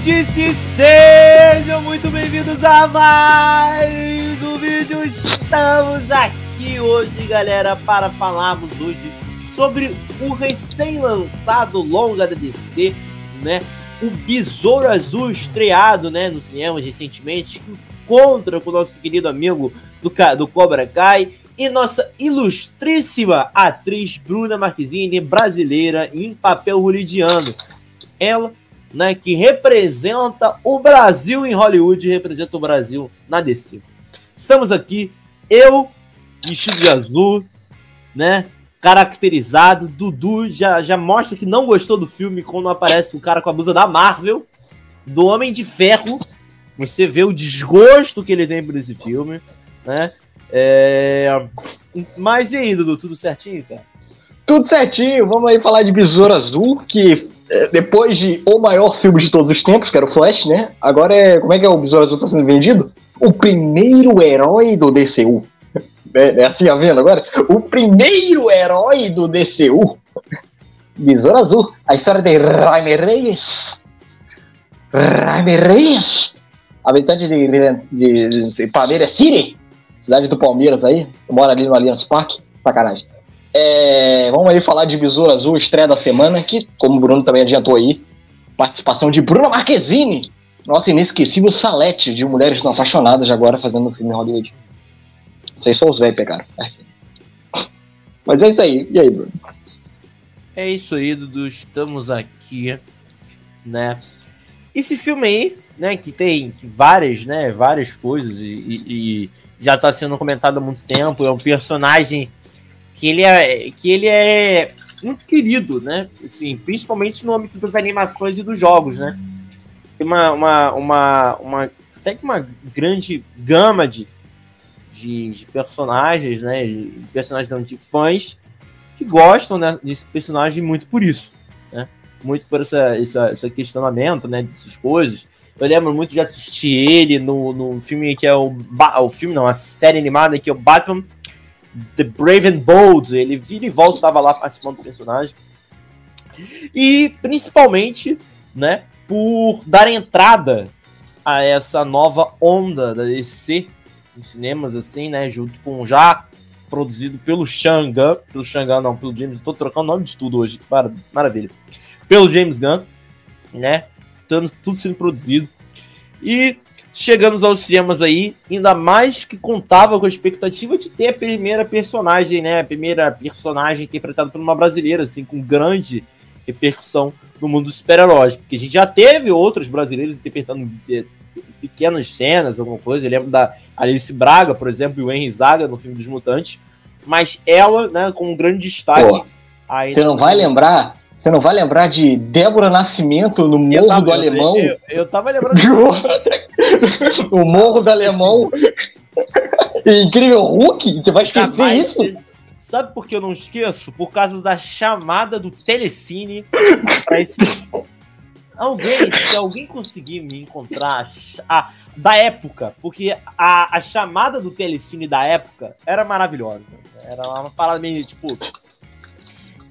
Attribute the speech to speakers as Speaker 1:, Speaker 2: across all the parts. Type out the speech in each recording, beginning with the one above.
Speaker 1: nerdice, sejam muito bem-vindos a mais um vídeo. Estamos aqui hoje, galera, para falarmos hoje sobre o recém-lançado longa da DC, né? O Besouro Azul estreado, né, no cinema recentemente, encontra com o nosso querido amigo do, do Cobra Kai e nossa ilustríssima atriz Bruna Marquezine, brasileira em papel holidiano. Ela né, que representa o Brasil em Hollywood, representa o Brasil na DC. Estamos aqui, eu, vestido de azul, né, caracterizado, Dudu já, já mostra que não gostou do filme quando aparece o cara com a blusa da Marvel, do Homem de Ferro, você vê o desgosto que ele tem por esse filme, né, é... Mas e aí, Dudu, tudo certinho, cara?
Speaker 2: Tudo certinho, vamos aí falar de Besouro Azul, que depois de o maior filme de todos os tempos, que era o Flash, né? Agora é. Como é que é o Besouro Azul tá sendo vendido? O primeiro herói do DCU. É, é assim, a vendo agora? O primeiro herói do DCU. Besouro Azul. A história de Jaime Reyes. Jaime Reyes. Habitante de, de, de, de Palmeiras City. Cidade do Palmeiras aí. Mora ali no Allianz Parque. Sacanagem. É, vamos aí falar de Besouro Azul, estreia da semana, que, como o Bruno também adiantou aí, participação de Bruna Marquezine, nossa inesquecível Salete de Mulheres Não Apaixonadas, agora fazendo o filme Hollywood. Vocês são os velhos pegaram. Mas é isso aí. E aí, Bruno?
Speaker 1: É isso aí, Dudu. Estamos aqui, né? Esse filme aí, né, que tem várias, né, várias coisas e, e, e já está sendo comentado há muito tempo. É um personagem que ele é, que ele é muito querido, né? Assim, principalmente no âmbito das animações e dos jogos, né? Tem uma, uma, uma, uma até que uma grande gama de, de, de personagens, né? De personagens não, de fãs que gostam né, desse personagem muito por isso, né? Muito por essa, essa, questionamento, né? Dessas coisas. Eu lembro muito de assistir ele no, no filme que é o, o filme, não, a série animada que é o Batman The Brave and Bold. Ele vira e volta, estava lá participando do personagem. E principalmente, né, por dar entrada a essa nova onda da DC em cinemas, assim, né, junto com já produzido pelo Xangan, pelo Xangan não, pelo James, estou trocando o nome de tudo hoje, maravilha. Pelo James Gunn, né, tudo sendo produzido. E chegamos aos cinemas aí, ainda mais que contava com a expectativa de ter a primeira personagem, né? A primeira personagem interpretada por uma brasileira, assim, com grande repercussão no mundo dos super-heróis. Porque a gente já teve outros brasileiros interpretando é, pequenas cenas, alguma coisa. Eu lembro da Alice Braga, por exemplo, e o Henry Zaga no filme dos Mutantes. Mas ela, né, com um grande destaque.
Speaker 2: Você não vai lembrar você não vai lembrar de Débora Nascimento no Morro tava, do Alemão?
Speaker 1: Eu, eu, tava lembrando.
Speaker 2: o Morro do Alemão. Incrível Hulk? Você vai esquecer Jamais, isso?
Speaker 1: Sabe por que eu não esqueço? Por causa da chamada do Telecine pra esse. Alguém, se alguém conseguir me encontrar a, da época, porque a, a chamada do Telecine da época era maravilhosa. Era uma parada meio tipo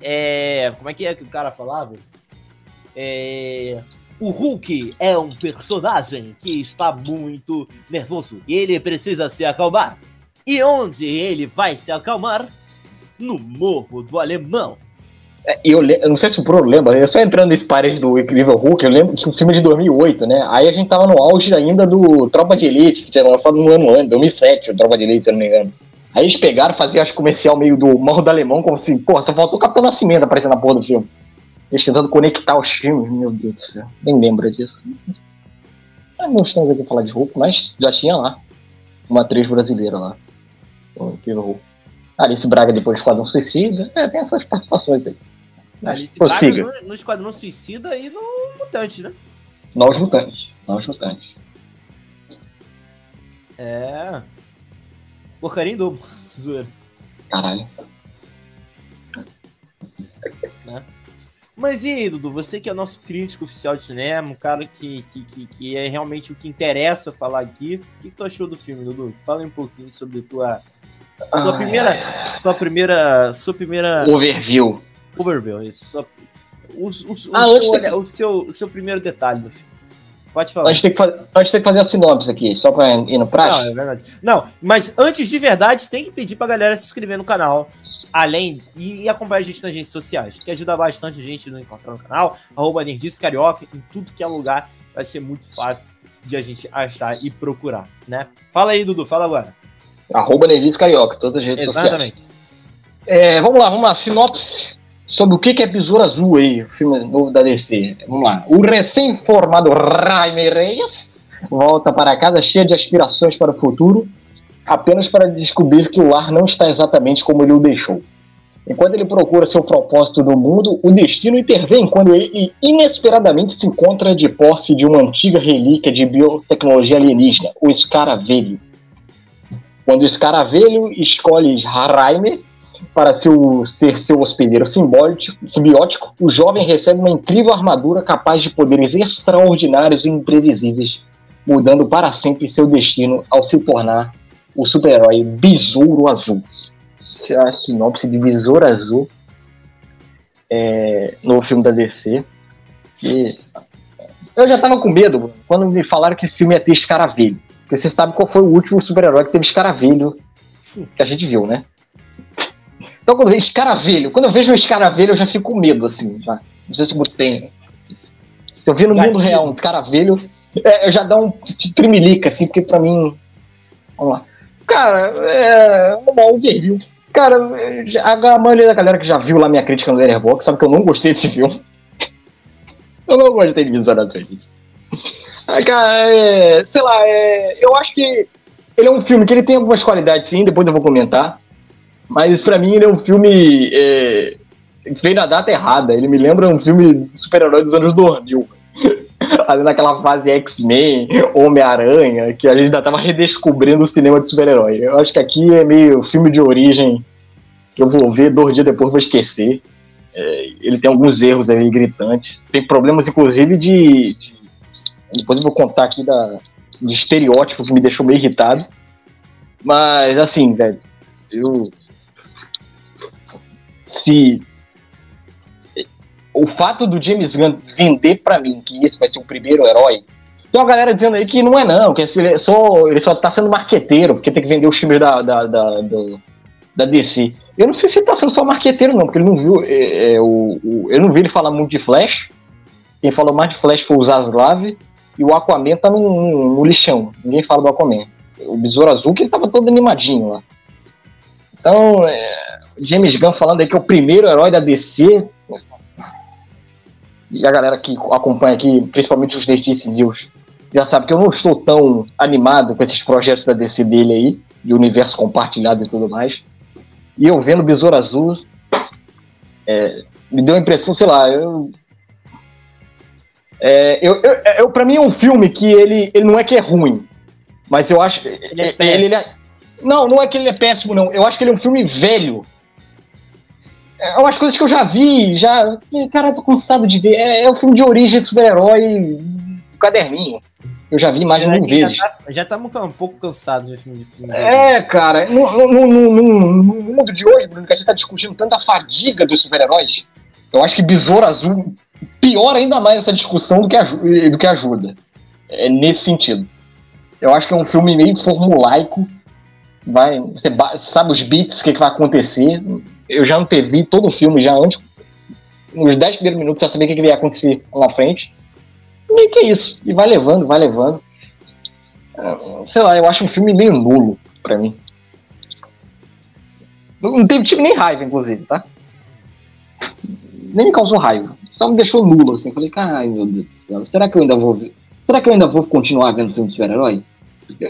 Speaker 1: é, como é que é que o cara falava? É, o Hulk é um personagem que está muito nervoso e ele precisa se acalmar. E onde ele vai se acalmar? No Morro do Alemão.
Speaker 2: É, eu, eu, não sei se o Bruno lembra, eu só entrando nesse parede do Incrível Hulk, eu lembro que o filme de 2008, né? Aí a gente tava no auge ainda do Tropa de Elite, que tinha lançado no ano antes, 2007, o Tropa de Elite, se eu não me engano. Aí eles pegaram, faziam acho comercial meio do Morro do Alemão, como assim, porra, só faltou o Capitão Nascimento aparecendo na porra do filme. Eles tentando conectar os filmes, meu Deus do céu, nem lembra disso. Ah, não estamos aqui a falar de roupa, mas já tinha lá uma atriz brasileira lá. Incrível roupa. Alice Braga depois do Esquadrão Suicida. É, tem essas participações aí.
Speaker 1: Alice Braga no, no Esquadrão Suicida e no Mutante, né?
Speaker 2: Nós Mutantes. Nós Mutantes.
Speaker 1: É. Porcaria em dobro. Zoeira.
Speaker 2: Caralho.
Speaker 1: Né? Mas e aí, Dudu, você que é nosso crítico oficial de cinema, um cara que, que, que, que é realmente o que interessa falar aqui, o que, que tu achou do filme, Dudu? Fala um pouquinho sobre tua, sua primeira, sua primeira, sua primeira
Speaker 2: overview.
Speaker 1: Overview, isso. Sua, o, o, o, ah, seu, olha, o, seu, o seu primeiro detalhe do filme. Pode falar.
Speaker 2: A gente, tem que, a gente tem que fazer a sinopse aqui, só pra ir no praxe.
Speaker 1: Não, é verdade. Não, mas antes de verdade, tem que pedir pra galera se inscrever no canal. Além e, e acompanhar a gente nas redes sociais, que ajuda bastante a gente no encontrar no canal, arroba Nerdice Carioca, em tudo que é lugar, vai ser muito fácil de a gente achar e procurar, né? Fala aí, Dudu, fala agora.
Speaker 2: Arroba Nerdice Carioca, todas as redes Exatamente. sociais. É, vamos lá, vamos lá, sinopse sobre o que é Besouro Azul aí, o filme novo da DC. Vamos lá. O recém-formado Jaime Reyes volta para casa cheio de aspirações para o futuro, apenas para descobrir que o lar não está exatamente como ele o deixou. Enquanto ele procura seu propósito no mundo, o destino intervém quando ele inesperadamente se encontra de posse de uma antiga relíquia de biotecnologia alienígena, o Escaravelho. Quando o Escaravelho escolhe Raimer para seu, ser seu hospedeiro simbiótico, o jovem recebe uma incrível armadura capaz de poderes extraordinários e imprevisíveis, mudando para sempre seu destino ao se tornar o super-herói Besouro Azul. Essa é a sinopse de Besouro Azul é, no filme da DC. E eu já tava com medo quando me falaram que esse filme ia ter escaravelho. Porque você sabe qual foi o último super-herói que teve escaravelho que a gente viu, né? Então, quando eu vejo escaravelho, quando eu vejo um escaravelho, eu já fico com medo, assim, já. Não sei se eu tenho. Se eu vi no mundo real um escaravelho, é, eu já dá um trimelica, assim, porque pra mim. Vamos lá. Cara, é. Uma overview. Cara, a, a maioria da galera que já viu lá minha crítica no Letterboxd sabe que eu não gostei desse filme. eu não gostei de Visualização, gente. Ah, cara, é, sei lá, é, eu acho que ele é um filme que ele tem algumas qualidades, sim, depois eu vou comentar. Mas para mim ele é um filme é, que veio na data errada. Ele me lembra um filme de super-herói dos anos 2000. Ali naquela fase X-Men, Homem-Aranha, que a gente ainda tava redescobrindo o cinema de super-herói. Eu acho que aqui é meio filme de origem que eu vou ver dois dias depois vou esquecer. É, ele tem alguns erros aí gritantes. Tem problemas, inclusive, de. de depois eu vou contar aqui da, de estereótipo que me deixou meio irritado. Mas, assim, velho, eu se o fato do James Gunn vender para mim que esse vai ser o primeiro herói. Tem uma galera dizendo aí que não é não, que ele só, ele só tá sendo marqueteiro, porque tem que vender os filmes da, da, da, da, da DC. Eu não sei se ele tá sendo só marqueteiro, não, porque ele não viu. É, é, o, o, eu não vi ele falar muito de Flash. Quem falou mais de Flash foi o Zaslav. E o Aquaman tá no, no, no, lixão. Ninguém fala do Aquaman. O Besouro Azul, que ele tava todo animadinho lá. Então, é, James Gunn falando aí que é o primeiro herói da DC. E a galera que acompanha aqui, principalmente os Nerdice News, já sabe que eu não estou tão animado com esses projetos da DC dele aí, de universo compartilhado e tudo mais. E eu vendo Besouro Azul, é, me deu a impressão, sei lá, eu. É, eu, eu, eu, pra mim é um filme que ele, ele não é que é ruim, mas eu acho. Ele é ele, ele é, não, não é que ele é péssimo, não. Eu acho que ele é um filme velho é umas coisas que eu já vi, já. Cara, eu tô cansado de ver. É, é um filme de origem de super-herói, caderninho. Eu já vi mais de mil vezes.
Speaker 1: Já estamos tá, um pouco cansados de filme de filme.
Speaker 2: É, cara, no, no, no, no, mundo de hoje, Bruno, que a gente tá discutindo tanta fadiga dos super-heróis, eu acho que Besouro Azul piora ainda mais essa discussão do que, do que ajuda. É nesse sentido. Eu acho que é um filme meio formulaico. Vai, você sabe os beats, o que, que vai acontecer eu já antevi todo o filme já antes. Nos 10 primeiros minutos já sabia o que, ia acontecer lá na frente. E que é isso. E vai levando, vai levando. Ah, sei lá, eu acho um filme meio nulo pra mim. Não teve, tive nem raiva, inclusive, tá? Nem me causou raiva. Só me deixou nulo, assim. Falei, ai meu Deus do céu, será que eu ainda vou ver? Será que eu ainda vou continuar vendo filme de super-herói?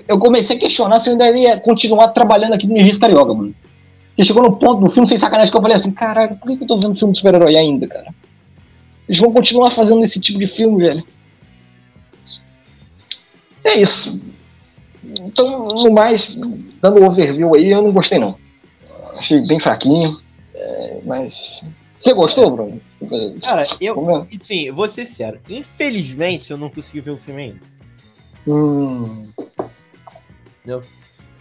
Speaker 2: Eu comecei a questionar se eu ainda ia continuar trabalhando aqui no Registro Carioca, mano. E chegou no ponto do filme, sem sacanagem, que eu falei assim, caralho, por que eu tô vendo filme de super-herói ainda, cara? Eles vão continuar fazendo esse tipo de filme, velho. É isso. Então, no mais, dando overview aí, eu não gostei não. Achei bem fraquinho. É, mas. Você gostou, Bruno?
Speaker 1: Cara, eu. É? Sim, vou ser sério. Infelizmente, eu não consegui ver o filme ainda. Hum. Entendeu?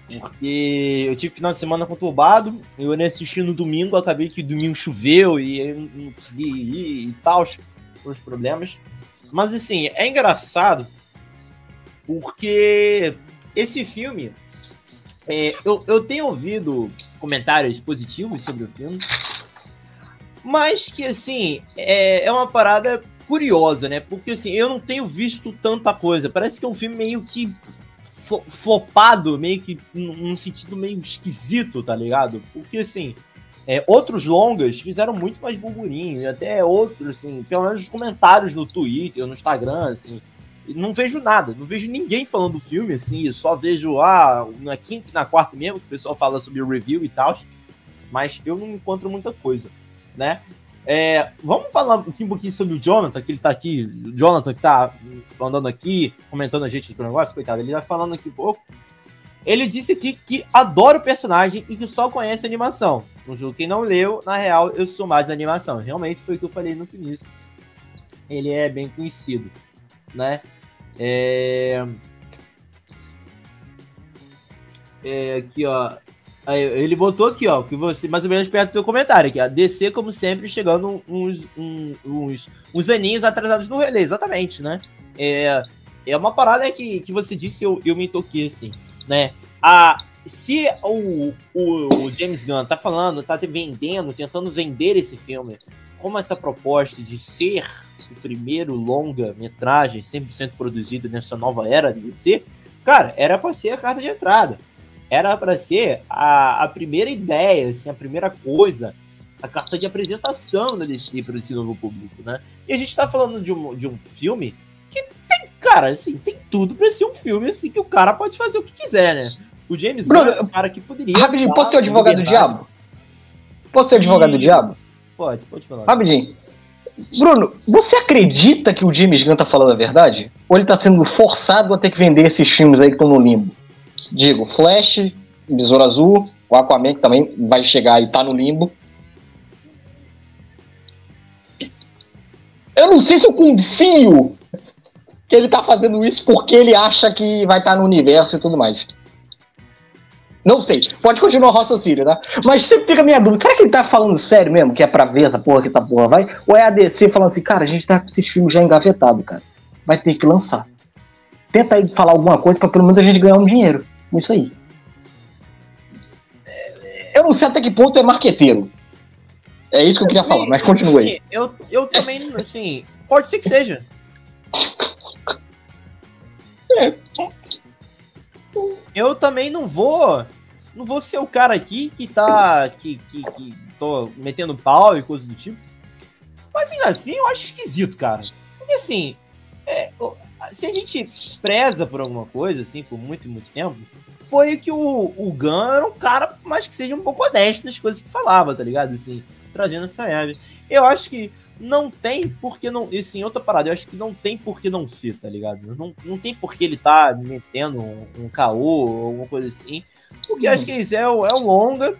Speaker 1: Porque eu tive final de semana conturbado, eu nem assisti no domingo, acabei que domingo choveu e eu não consegui ir e tal, os problemas. Mas assim, é engraçado Porque esse filme, é, eu, eu tenho ouvido comentários positivos sobre o filme, mas que, assim, é, é uma parada curiosa, né? Porque, assim, eu não tenho visto tanta coisa. Parece que é um filme meio que flopado, meio que num sentido meio esquisito, tá ligado? Porque, assim, é, outros longas fizeram muito mais burburinho, até outros, assim, pelo menos os comentários no Twitter, no Instagram, assim, não vejo nada, não vejo ninguém falando do filme, assim, só vejo, ah, na quinta e na quarta mesmo, que o pessoal fala sobre o review e tal, mas eu não encontro muita coisa, né? É, vamos falar um pouquinho sobre o Jonathan, que ele tá aqui, o Jonathan que tá andando aqui, comentando a gente do negócio, coitado, ele vai falando aqui um pouco. Ele disse aqui que adora o personagem e que só conhece a animação. Um jogo que não leu, na real, eu sou mais da animação. Realmente foi o que eu falei no início. Ele é bem conhecido, né? É... É, aqui, ó. Ele botou aqui, ó, que você mais ou menos perto do teu comentário aqui. A DC, como sempre, chegando uns, uns, uns, uns aninhos atrasados no relé, exatamente, né? É, é uma parada que, que você disse, eu, eu me toquei assim, né? A, se o, o, o James Gunn tá falando, tá vendendo, tentando vender esse filme como essa proposta de ser o primeiro longa-metragem 100% produzido nessa nova era de DC, cara, era para ser a carta de entrada. Era para ser a, a primeira ideia, assim, a primeira coisa, a carta de apresentação da DC para esse novo público, né? E a gente tá falando de um, de um filme que tem, cara, assim, tem tudo para ser um filme assim que o cara pode fazer o que quiser, né? O James Gunn é um cara que poderia.
Speaker 2: Rapidinho, posso ser o advogado do diabo? Posso ser o advogado do diabo?
Speaker 1: Pode, pode falar.
Speaker 2: Rapidinho. Bruno, você acredita que o James Gunn tá falando a verdade? Ou ele tá sendo forçado a ter que vender esses filmes aí que estão no limbo? Digo, Flash, Besouro Azul, o Aquaman que também vai chegar e tá no limbo. Eu não sei se eu confio que ele tá fazendo isso porque ele acha que vai estar tá no universo e tudo mais. Não sei. Pode continuar o raciocínio, tá? Mas sempre fica a minha dúvida. Será que ele tá falando sério mesmo? Que é pra ver essa porra que essa porra vai? Ou é a DC falando assim, cara, a gente tá com esses filmes já engavetados, cara. Vai ter que lançar. Tenta aí falar alguma coisa pra pelo menos a gente ganhar um dinheiro. Isso aí. Eu não sei até que ponto é marqueteiro. É isso que eu queria falar, mas continue aí.
Speaker 1: Eu, eu também, assim, pode ser que seja. É. Eu também não vou não vou ser o cara aqui que tá. que, que, que tô metendo pau e coisas do tipo. Mas ainda assim eu acho esquisito, cara. Porque assim, é, se a gente preza por alguma coisa, assim, por muito e muito tempo, foi que o, o Gun era um cara, mas que seja um pouco honesto nas coisas que falava, tá ligado? Assim, trazendo essa Eve. Eu acho que não tem porque não. Assim, outra parada, eu acho que não tem por que não ser, tá ligado? Não, não tem por que ele tá metendo um, um caô ou alguma coisa assim. Porque acho que isso é é o longa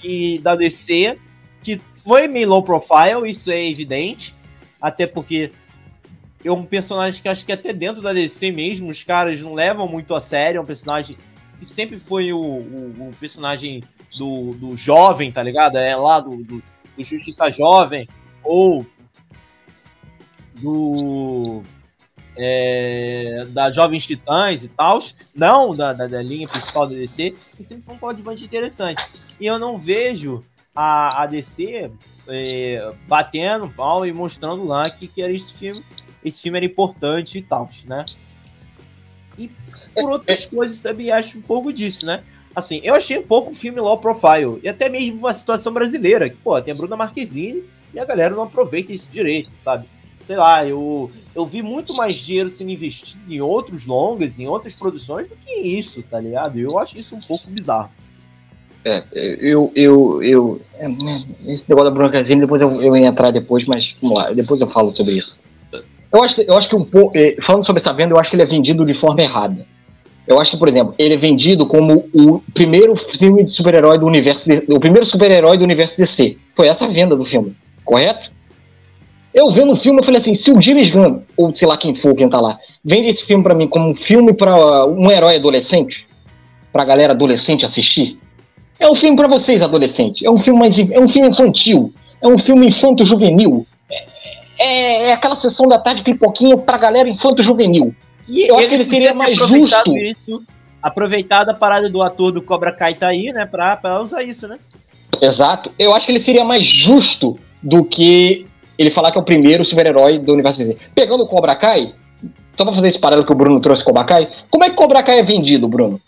Speaker 1: que, da DC, que foi meio low profile, isso é evidente. Até porque é um personagem que acho que até dentro da DC mesmo, os caras não levam muito a sério. É um personagem que sempre foi o, o, o personagem do, do jovem, tá ligado? É lá do, do, do Justiça Jovem, ou do é, da Jovens Titãs e tal, não da, da, da, linha principal da DC, que sempre foi um coadjuvante interessante. E eu não vejo a, a DC é, batendo pau e mostrando lá que, que era esse filme, esse filme era importante e tal, né? E por outras coisas também acho um pouco disso, né? Assim, eu achei um pouco um filme low profile, e até mesmo uma situação brasileira, que, pô, tem a Bruna Marquezine e a galera não aproveita isso direito, sabe? sei lá, eu, eu vi muito mais dinheiro sendo investido em outros longas, em outras produções, do que isso, tá ligado? Eu acho isso um pouco bizarro.
Speaker 2: É, eu, eu, eu, é, né, esse negócio da Broncazine, depois eu, eu ia entrar depois, mas vamos lá, depois eu falo sobre isso. Eu acho, eu acho que um pouco, é, falando sobre essa venda, eu acho que ele é vendido de forma errada. Eu acho que, por exemplo, ele é vendido como o primeiro filme de super-herói do universo, o primeiro super-herói do universo DC. Foi essa a venda do filme, correto? Eu vendo o filme, eu falei assim, se o James Gunn, ou sei lá quem for, quem tá lá, vende esse filme para mim como um filme para um herói adolescente, pra galera adolescente assistir, é um filme para vocês, adolescente. É um filme mais, é um filme infantil, é um filme infanto-juvenil. É, é, é, aquela sessão da tarde pipoquinha pra galera infanto-juvenil. E eu acho que ele seria mais justo. Isso,
Speaker 1: aproveitado a parada do ator do Cobra Kai tá aí, né? Pra, pra usar isso, né?
Speaker 2: Exato. Eu acho que ele seria mais justo do que ele falar que é o primeiro super-herói do universo DC. Pegando o Cobra Kai, só pra fazer esse paralelo que o Bruno trouxe Cobra Kai, como é que Cobra Kai é vendido, Bruno?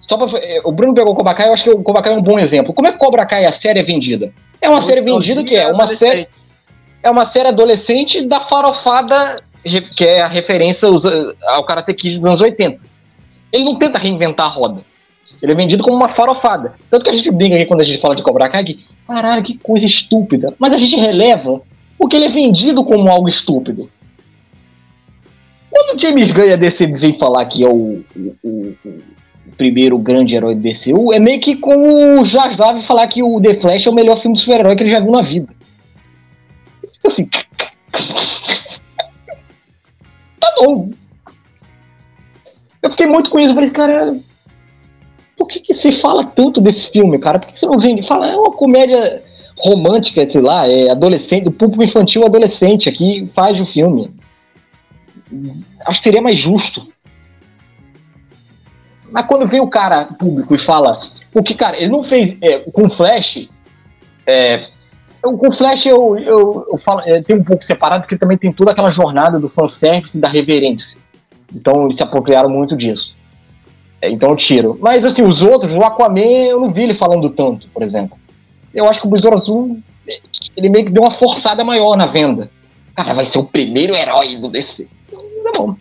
Speaker 2: Só pra, eh, o Bruno pegou o Cobra Kai, eu acho que o Cobra Kai é um bom exemplo. Como é que Cobra Kai, a série, é vendida? É uma série vendida que é uma série. É uma série adolescente da farofada, que é a referência ao Karate Kid dos anos 80. Ele não tenta reinventar a roda. Ele é vendido como uma farofada. Tanto que a gente brinca aqui quando a gente fala de Cobra Kai, que, caralho, que coisa estúpida. Mas a gente releva porque ele é vendido como algo estúpido. Quando o James Gunn e a DC vem falar que é o, o, o, o primeiro grande herói do DCU, é meio que como o Jaslav falar que o The Flash é o melhor filme de super-herói que ele já viu na vida. Assim. tá bom. Eu fiquei muito com isso. Falei, cara, por que, que se fala tanto desse filme, cara? Por que você não vem e fala, é uma comédia romântica, sei lá, é adolescente, do público infantil adolescente aqui faz o filme. Acho que seria mais justo. Mas quando vem o cara público e fala. Porque, cara, ele não fez. É, com Flash. É, com Flash eu, eu, eu falo, é, tem um pouco separado, porque também tem toda aquela jornada do fanservice e da reverência. Então eles se apropriaram muito disso. É, então eu tiro. Mas assim, os outros, o Aquaman, eu não vi ele falando tanto, por exemplo. Eu acho que o Besouro Azul, ele meio que deu uma forçada maior na venda. Cara, vai ser o primeiro herói do DC. Tá bom.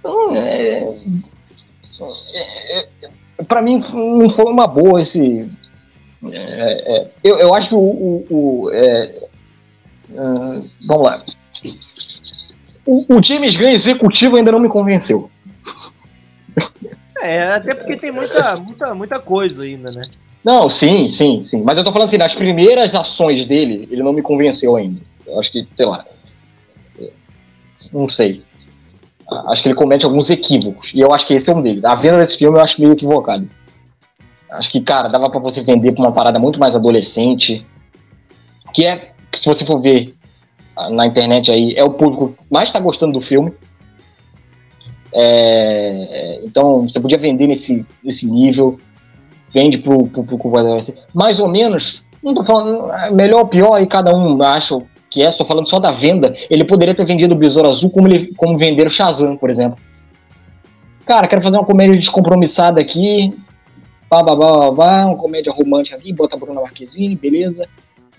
Speaker 2: Então, é, é, é, pra mim, não foi uma boa esse. É, é, eu, eu acho que o. o, o uh, vamos lá. O, o James Gunn executivo ainda não me convenceu.
Speaker 1: É, até porque tem muita, muita, muita coisa ainda, né?
Speaker 2: Não, sim, sim, sim. Mas eu tô falando assim, nas primeiras ações dele, ele não me convenceu ainda. Eu acho que, sei lá. Não sei. Acho que ele comete alguns equívocos. E eu acho que esse é um deles. A venda desse filme eu acho meio equivocado. Acho que, cara, dava para você vender pra uma parada muito mais adolescente. Que é, que se você for ver na internet aí, é o público mais tá gostando do filme. É, então, você podia vender nesse, nesse nível, vende pro, pro, pro, mais ou menos, não tô falando é melhor ou pior, e cada um acha que é, estou falando só da venda, ele poderia ter vendido o Besouro Azul como, ele, como vender o Shazam, por exemplo. Cara, quero fazer uma comédia descompromissada aqui, pá, pá, uma comédia romântica aqui, bota a Bruna Marquezine, beleza.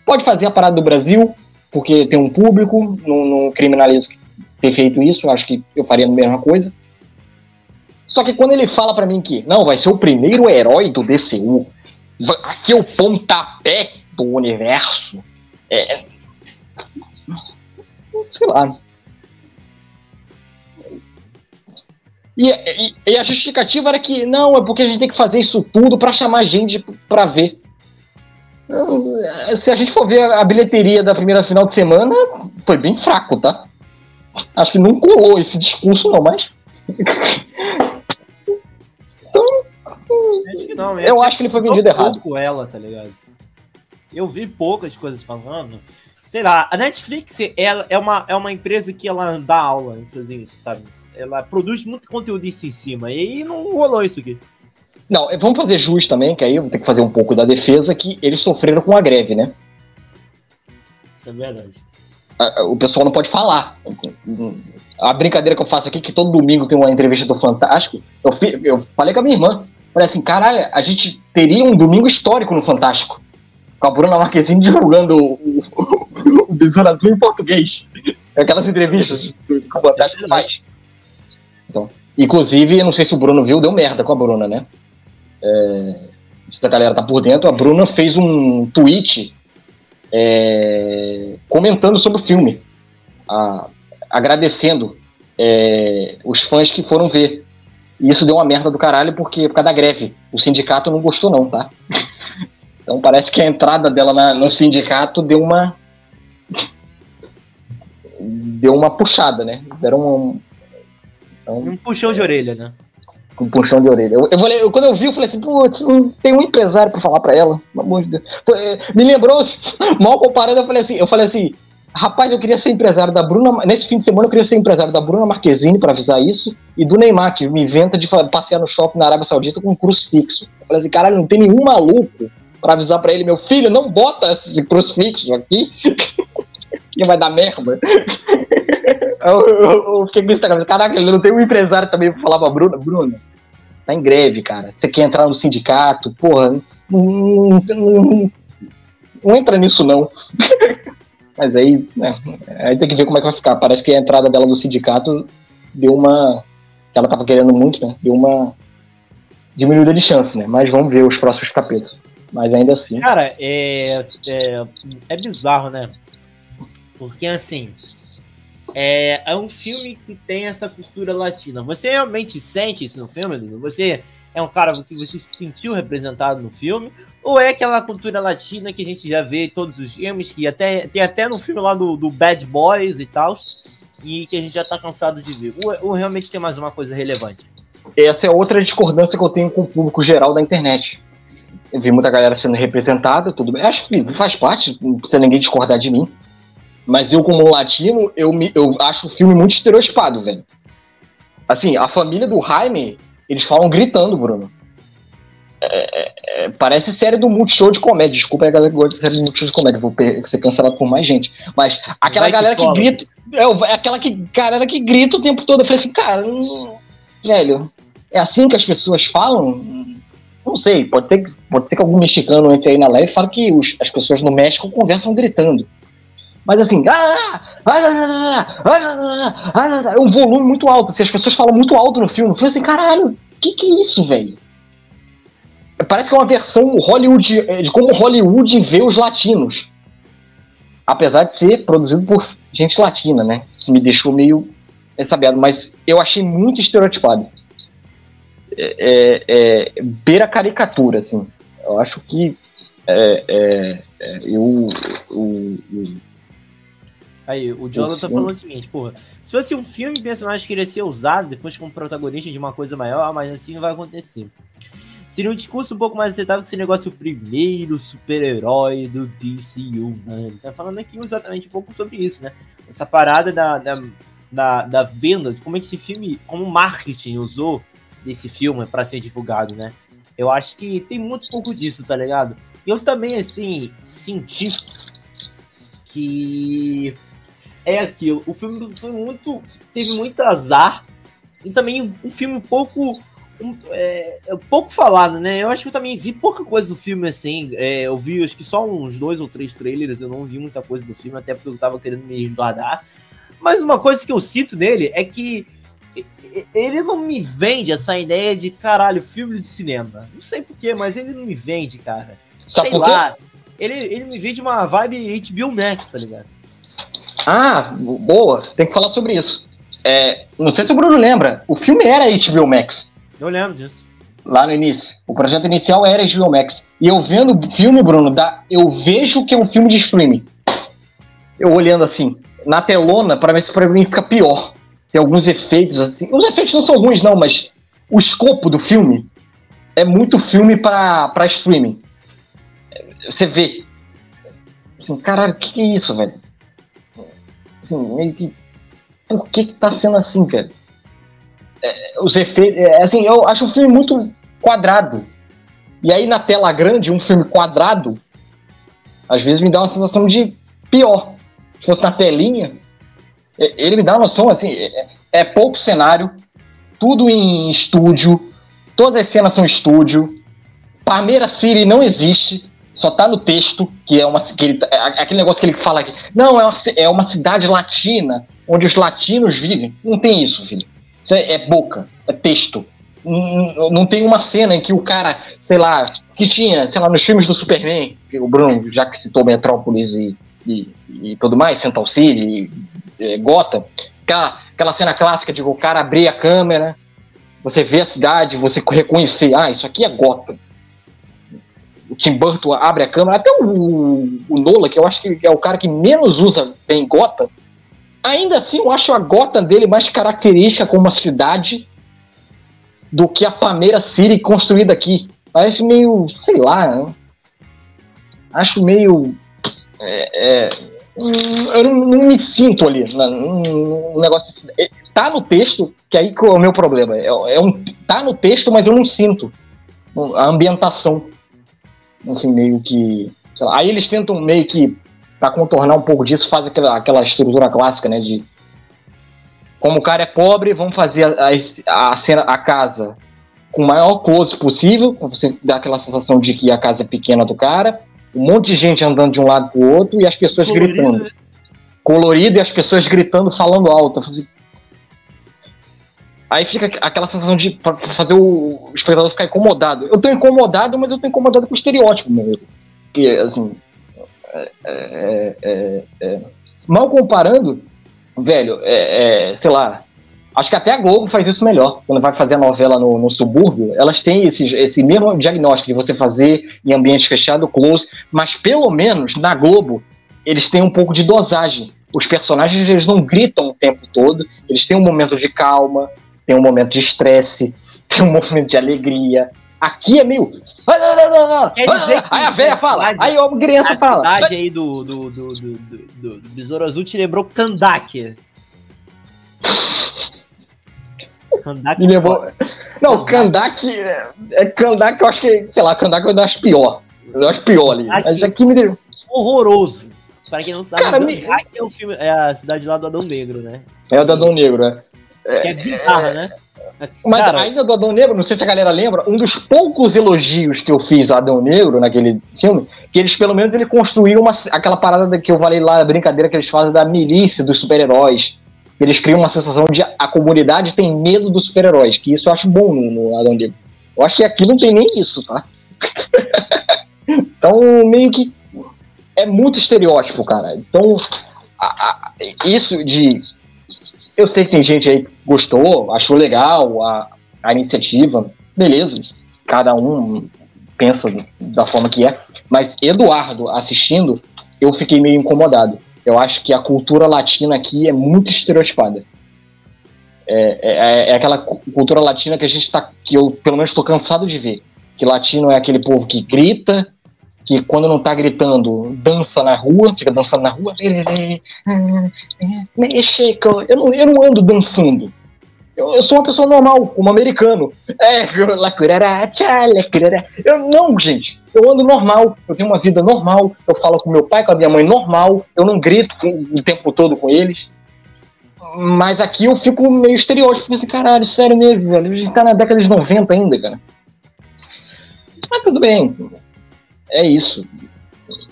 Speaker 2: Pode fazer a parada do Brasil, porque tem um público, não, não criminalizo ter feito isso, acho que eu faria a mesma coisa. Só que quando ele fala para mim que não, vai ser o primeiro herói do DCU, aqui é o pontapé do universo, é. Sei lá. E, e, e, a justificativa era que não, é porque a gente tem que fazer isso tudo para chamar gente para ver. Se a gente for ver a bilheteria da primeira final de semana, foi bem fraco, tá? Acho que não colou esse discurso, não, mas.
Speaker 1: Acho que não,
Speaker 2: eu acho que ele foi vendido errado.
Speaker 1: com ela, tá ligado? Eu vi poucas coisas falando. Sei lá, a Netflix ela é, uma, é uma empresa que ela dá aula em fazer isso, sabe? Ela produz muito conteúdo em cima. E aí não rolou isso aqui.
Speaker 2: Não, vamos fazer jus também, que aí eu vou ter que fazer um pouco da defesa, que eles sofreram com a greve, né?
Speaker 1: Isso é verdade.
Speaker 2: O pessoal não pode falar. A brincadeira que eu faço aqui, que todo domingo tem uma entrevista do Fantástico, eu, eu falei com a minha irmã. Falei assim, caralho, a gente teria um domingo histórico no Fantástico. Com a Bruna Marquezine divulgando o, o, o Besouro Azul em português. Aquelas entrevistas que o Fantástico faz. Então, inclusive, não sei se o Bruno viu, deu merda com a Bruna, né? É, se a galera tá por dentro, a Bruna fez um tweet é, comentando sobre o filme, a, agradecendo é, os fãs que foram ver. E isso deu uma merda do caralho porque por causa da greve. O sindicato não gostou, não, tá? Então parece que a entrada dela na, no sindicato deu uma. deu uma puxada, né? Deram um.
Speaker 1: Então, um puxão de orelha, né?
Speaker 2: Um puxão de orelha. Eu, eu, falei, eu, quando eu vi, eu falei assim, putz, tem um empresário pra falar pra ela. Pelo amor de Deus. É, me lembrou, mal comparando, eu falei assim, eu falei assim, Rapaz, eu queria ser empresário da Bruna. Nesse fim de semana eu queria ser empresário da Bruna Marquezine para avisar isso. E do Neymar, que me inventa de passear no shopping na Arábia Saudita com um crucifixo. Eu falei assim, caralho, não tem nenhum maluco para avisar para ele, meu filho, não bota esse crucifixo aqui. que vai dar merda. Eu, eu, fiquei com isso na. Caraca, ele não tem um empresário também pra falar pra Bruna. Bruna, tá em greve, cara. Você quer entrar no sindicato? Porra, não, não, não, não entra nisso não. Mas aí, né, aí tem que ver como é que vai ficar. Parece que a entrada dela no sindicato deu uma. Ela tava querendo muito, né? Deu uma diminuída de chance, né? Mas vamos ver os próximos capítulos. Mas ainda assim.
Speaker 1: Cara, é, é, é bizarro, né? Porque assim. É, é um filme que tem essa cultura latina. Você realmente sente isso no filme, Você é um cara que você se sentiu representado no filme? Ou é aquela cultura latina que a gente já vê em todos os filmes, que até, tem até no filme lá do, do Bad Boys e tal, e que a gente já tá cansado de ver? Ou, ou realmente tem mais uma coisa relevante?
Speaker 2: Essa é outra discordância que eu tenho com o público geral da internet. Eu vi muita galera sendo representada, tudo bem. Acho que faz parte, não precisa ninguém discordar de mim. Mas eu, como latino, eu, me, eu acho o filme muito estereotipado, velho. Assim, a família do Jaime, eles falam gritando, Bruno. É, é, é, parece série do Multishow de comédia. Desculpa a galera que gosta de série do Multishow de comédia, vou ser cancelado por mais gente. Mas aquela galera que, que grita. É, é, aquela que, galera que grita o tempo todo. Eu falei assim, cara, hum, velho, é assim que as pessoas falam? Não sei, pode, ter, pode ser que algum mexicano entre aí na live e fale que os, as pessoas no México conversam gritando. Mas assim, é um volume muito alto. Assim, as pessoas falam muito alto no filme. Eu falei assim, caralho, que que é isso, velho? Parece que é uma versão Hollywood é, de como Hollywood vê os latinos. Apesar de ser produzido por gente latina, né? Que me deixou meio sabiado, mas eu achei muito estereotipado. É, é, é, beira caricatura, assim. Eu acho que é, é, é eu, eu, eu,
Speaker 1: Aí, o Jonathan falou o seguinte, porra, se fosse um filme, o personagem queria ser usado depois como protagonista de uma coisa maior, mas assim não vai acontecer. Seria um discurso um pouco mais aceitável que esse negócio o primeiro super-herói do DCU, né? Tá falando aqui exatamente um pouco sobre isso, né? Essa parada da, da, da, da venda, de como é que esse filme, como o marketing usou desse filme para ser divulgado, né? Eu acho que tem muito pouco disso, tá ligado? Eu também, assim, senti que é aquilo. O filme foi muito. teve muito azar. E também um filme um pouco um, é, é, pouco falado, né? Eu acho que eu também vi pouca coisa do filme assim. É, eu vi acho que só uns dois ou três trailers, eu não vi muita coisa do filme, até porque eu tava querendo me guardar. Mas uma coisa que eu cito nele é que ele não me vende essa ideia de caralho, filme de cinema. Não sei porquê, mas ele não me vende, cara. Sabe sei lá. Ele, ele me vende uma vibe HBO Max, tá ligado?
Speaker 2: Ah, boa. Tem que falar sobre isso. É, não sei se o Bruno lembra. O filme era HBO Max.
Speaker 1: Eu lembro disso.
Speaker 2: Lá no início. O projeto inicial era HBO Max. E eu vendo o filme, Bruno, dá, eu vejo que é um filme de streaming. Eu olhando assim, na telona, para ver se pra mim fica pior. Tem alguns efeitos assim. Os efeitos não são ruins, não, mas o escopo do filme é muito filme para streaming. Você vê. Assim, caralho, o que, que é isso, velho? Assim, meio que. Por que, que tá sendo assim, velho? é, os efeitos. É, assim, eu acho o filme muito quadrado. E aí na tela grande, um filme quadrado, às vezes me dá uma sensação de pior. Se fosse na telinha, ele me dá uma noção assim, é, é pouco cenário, tudo em estúdio, todas as cenas são estúdio. Palmeira City não existe, só tá no texto, que é uma que ele, é aquele negócio que ele fala aqui. Não, é uma, é uma cidade latina, onde os latinos vivem. Não tem isso, filho. Isso é, é boca, é texto. Não, não tem uma cena em que o cara, sei lá, que tinha, sei lá, nos filmes do Superman, que o Bruno, já que citou Metrópolis e, e, e tudo mais, Central City, e, é, Gotham, aquela, aquela cena clássica de o cara abrir a câmera, você vê a cidade, você reconhecer, ah, isso aqui é Gotham. O Tim Burton abre a câmera, até o, o Nola, que eu acho que é o cara que menos usa bem Gotham, Ainda assim, eu acho a Gotham dele mais característica como uma cidade do que a Palmeira City construída aqui. Parece meio, sei lá, né? acho meio. É, é, hum, eu não, não, me sinto ali no negócio. Assim. É, tá no texto, que aí que é o meu problema. É, é, um, tá no texto, mas eu não sinto a ambientação. Assim, meio que. Lá, aí eles tentam meio que, para contornar um pouco disso, faz aquela, aquela estrutura clássica, né? De como o cara é pobre, vamos fazer a, a, a, cena, a casa com o maior close possível, pra você dar aquela sensação de que a casa é pequena do cara, um monte de gente andando de um lado pro outro e as pessoas Colorido. gritando. Né? Colorido e as pessoas gritando, falando alto. Aí fica aquela sensação de fazer o espectador ficar incomodado. Eu tô incomodado, mas eu tô incomodado com o estereótipo mesmo. Que, assim. É, é, é, é mal comparando, velho, é, é, sei lá, acho que até a Globo faz isso melhor. Quando vai fazer a novela no, no subúrbio, elas têm esse, esse mesmo diagnóstico de você fazer em ambiente fechado, close, mas pelo menos na Globo eles têm um pouco de dosagem. Os personagens eles não gritam o tempo todo, eles têm um momento de calma, tem um momento de estresse, tem um momento de alegria. Aqui é meio. Quer dizer que aí a velha fala, aí a criança a fala.
Speaker 1: A cidade aí do, do, do, do, Besouro Azul te lembrou Kandak.
Speaker 2: Kandak. Me lembrou... Não, Kandak. É, é Kandak, eu acho que, sei lá, Kandak é das pior. Eu acho pior ali. Mas aqui me deu.
Speaker 1: Horroroso. Para quem não sabe, Cara, me... é, o filme, é a cidade lá do Adão Negro, né?
Speaker 2: É o do Adão Negro, né?
Speaker 1: Que é bizarra, né?
Speaker 2: Mas Cara, ainda do Adão Negro, não sei se a galera lembra, um dos poucos elogios que eu fiz ao Adão Negro naquele filme, que eles pelo menos ele construiu uma, aquela parada que eu falei lá, a brincadeira que eles fazem da milícia dos super-heróis. Eles criam uma sensação de a comunidade tem medo dos super-heróis, que isso eu acho bom no, no Adão Negro. Eu acho que aqui não tem nem isso, tá? então, meio que é muito estereótipo, cara. Então, a, a, isso de eu sei que tem gente aí que gostou, achou legal a, a iniciativa, beleza, cada um pensa da forma que é, mas Eduardo assistindo, eu fiquei meio incomodado. Eu acho que a cultura latina aqui é muito estereotipada. É, é, é, é aquela cultura latina que a gente tá, que eu pelo menos estou cansado de ver. Que latino é aquele povo que grita, que quando não tá gritando, dança na rua, fica dançando na rua. Mexico, eu não, eu não ando dançando. Eu, eu sou uma pessoa normal, como americano. É, eu não, gente. Eu ando normal, eu tenho uma vida normal, eu falo com meu pai, com a minha mãe normal, eu não grito o tempo todo com eles. Mas aqui eu fico meio estereótipo, assim, caralho, sério mesmo, velho. A gente tá na década de 90 ainda, cara. Mas tudo bem é isso.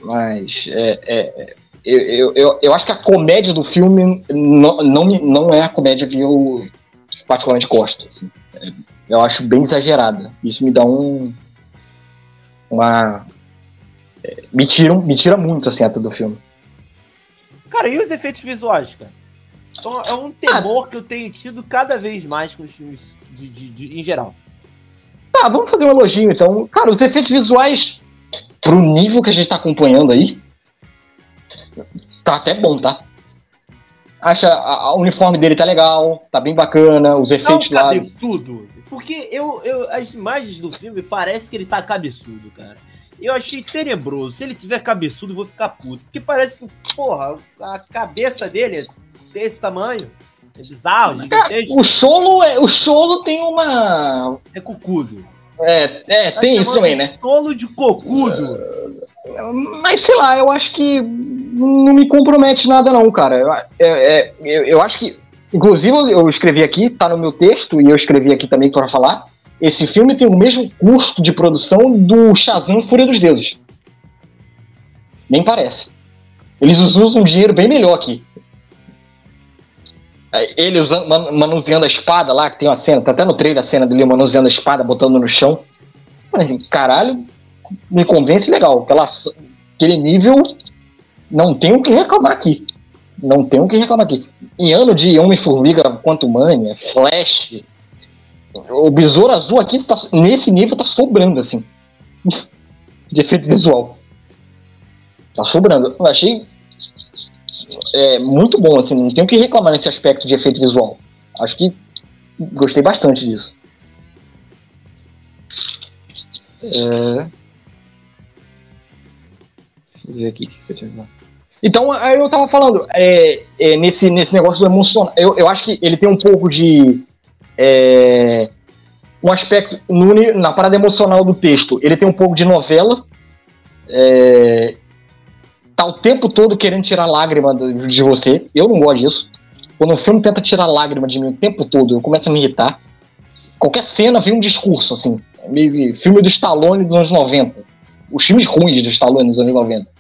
Speaker 2: Mas é, é, eu, eu, eu acho que a comédia do filme não, não, não é a comédia que eu particularmente gosto. Assim. Eu acho bem exagerada. Isso me dá um. Uma. É, me, tira, me tira muito assim, até do filme.
Speaker 1: Cara, e os efeitos visuais, cara? Então, é um temor ah. que eu tenho tido cada vez mais com os filmes de, de, de, em geral.
Speaker 2: Tá, vamos fazer um elogio então. Cara, os efeitos visuais pro nível que a gente tá acompanhando aí, tá até bom, tá? Acha a, a uniforme dele tá legal, tá bem bacana, os efeitos
Speaker 1: não, lá. cabeçudo. Porque eu, eu, as imagens do filme parece que ele tá cabeçudo, cara. Eu achei tenebroso. Se ele tiver cabeçudo, eu vou ficar puto. Porque parece que, porra, a cabeça dele é desse tamanho. É bizarro,
Speaker 2: gigantesco. O Cholo, é, o Cholo tem uma.
Speaker 1: É cucudo.
Speaker 2: É, é tem isso também, né?
Speaker 1: Solo de cocudo.
Speaker 2: Mas sei lá, eu acho que não me compromete nada, não, cara. Eu, é, é, eu, eu acho que. Inclusive, eu escrevi aqui, tá no meu texto, e eu escrevi aqui também para falar. Esse filme tem o mesmo custo de produção do Shazam Fúria dos Deuses. Nem parece. Eles usam um dinheiro bem melhor aqui. Ele usando, manuseando a espada lá, que tem uma cena, tá até no trailer a cena dele manuseando a espada, botando no chão. Assim, caralho, me convence legal. Aquela, aquele nível, não tenho o que reclamar aqui. Não tenho o que reclamar aqui. Em ano de Homem-Formiga quanto Mania, Flash, o Besouro Azul aqui, tá, nesse nível, tá sobrando, assim. De efeito visual. Tá sobrando. Eu achei é muito bom, assim, não tenho o que reclamar nesse aspecto de efeito visual. Acho que gostei bastante disso. É... Deixa eu ver aqui o que eu tinha Então, aí eu tava falando, é, é, nesse, nesse negócio do emocional, eu, eu acho que ele tem um pouco de. É, um aspecto. No, na parada emocional do texto, ele tem um pouco de novela. É, tá o tempo todo querendo tirar lágrima de você. Eu não gosto disso. Quando um filme tenta tirar lágrima de mim o tempo todo, eu começo a me irritar. Qualquer cena vem um discurso, assim. Filme do Stallone dos anos 90. Os filmes ruins do Stallone dos anos 90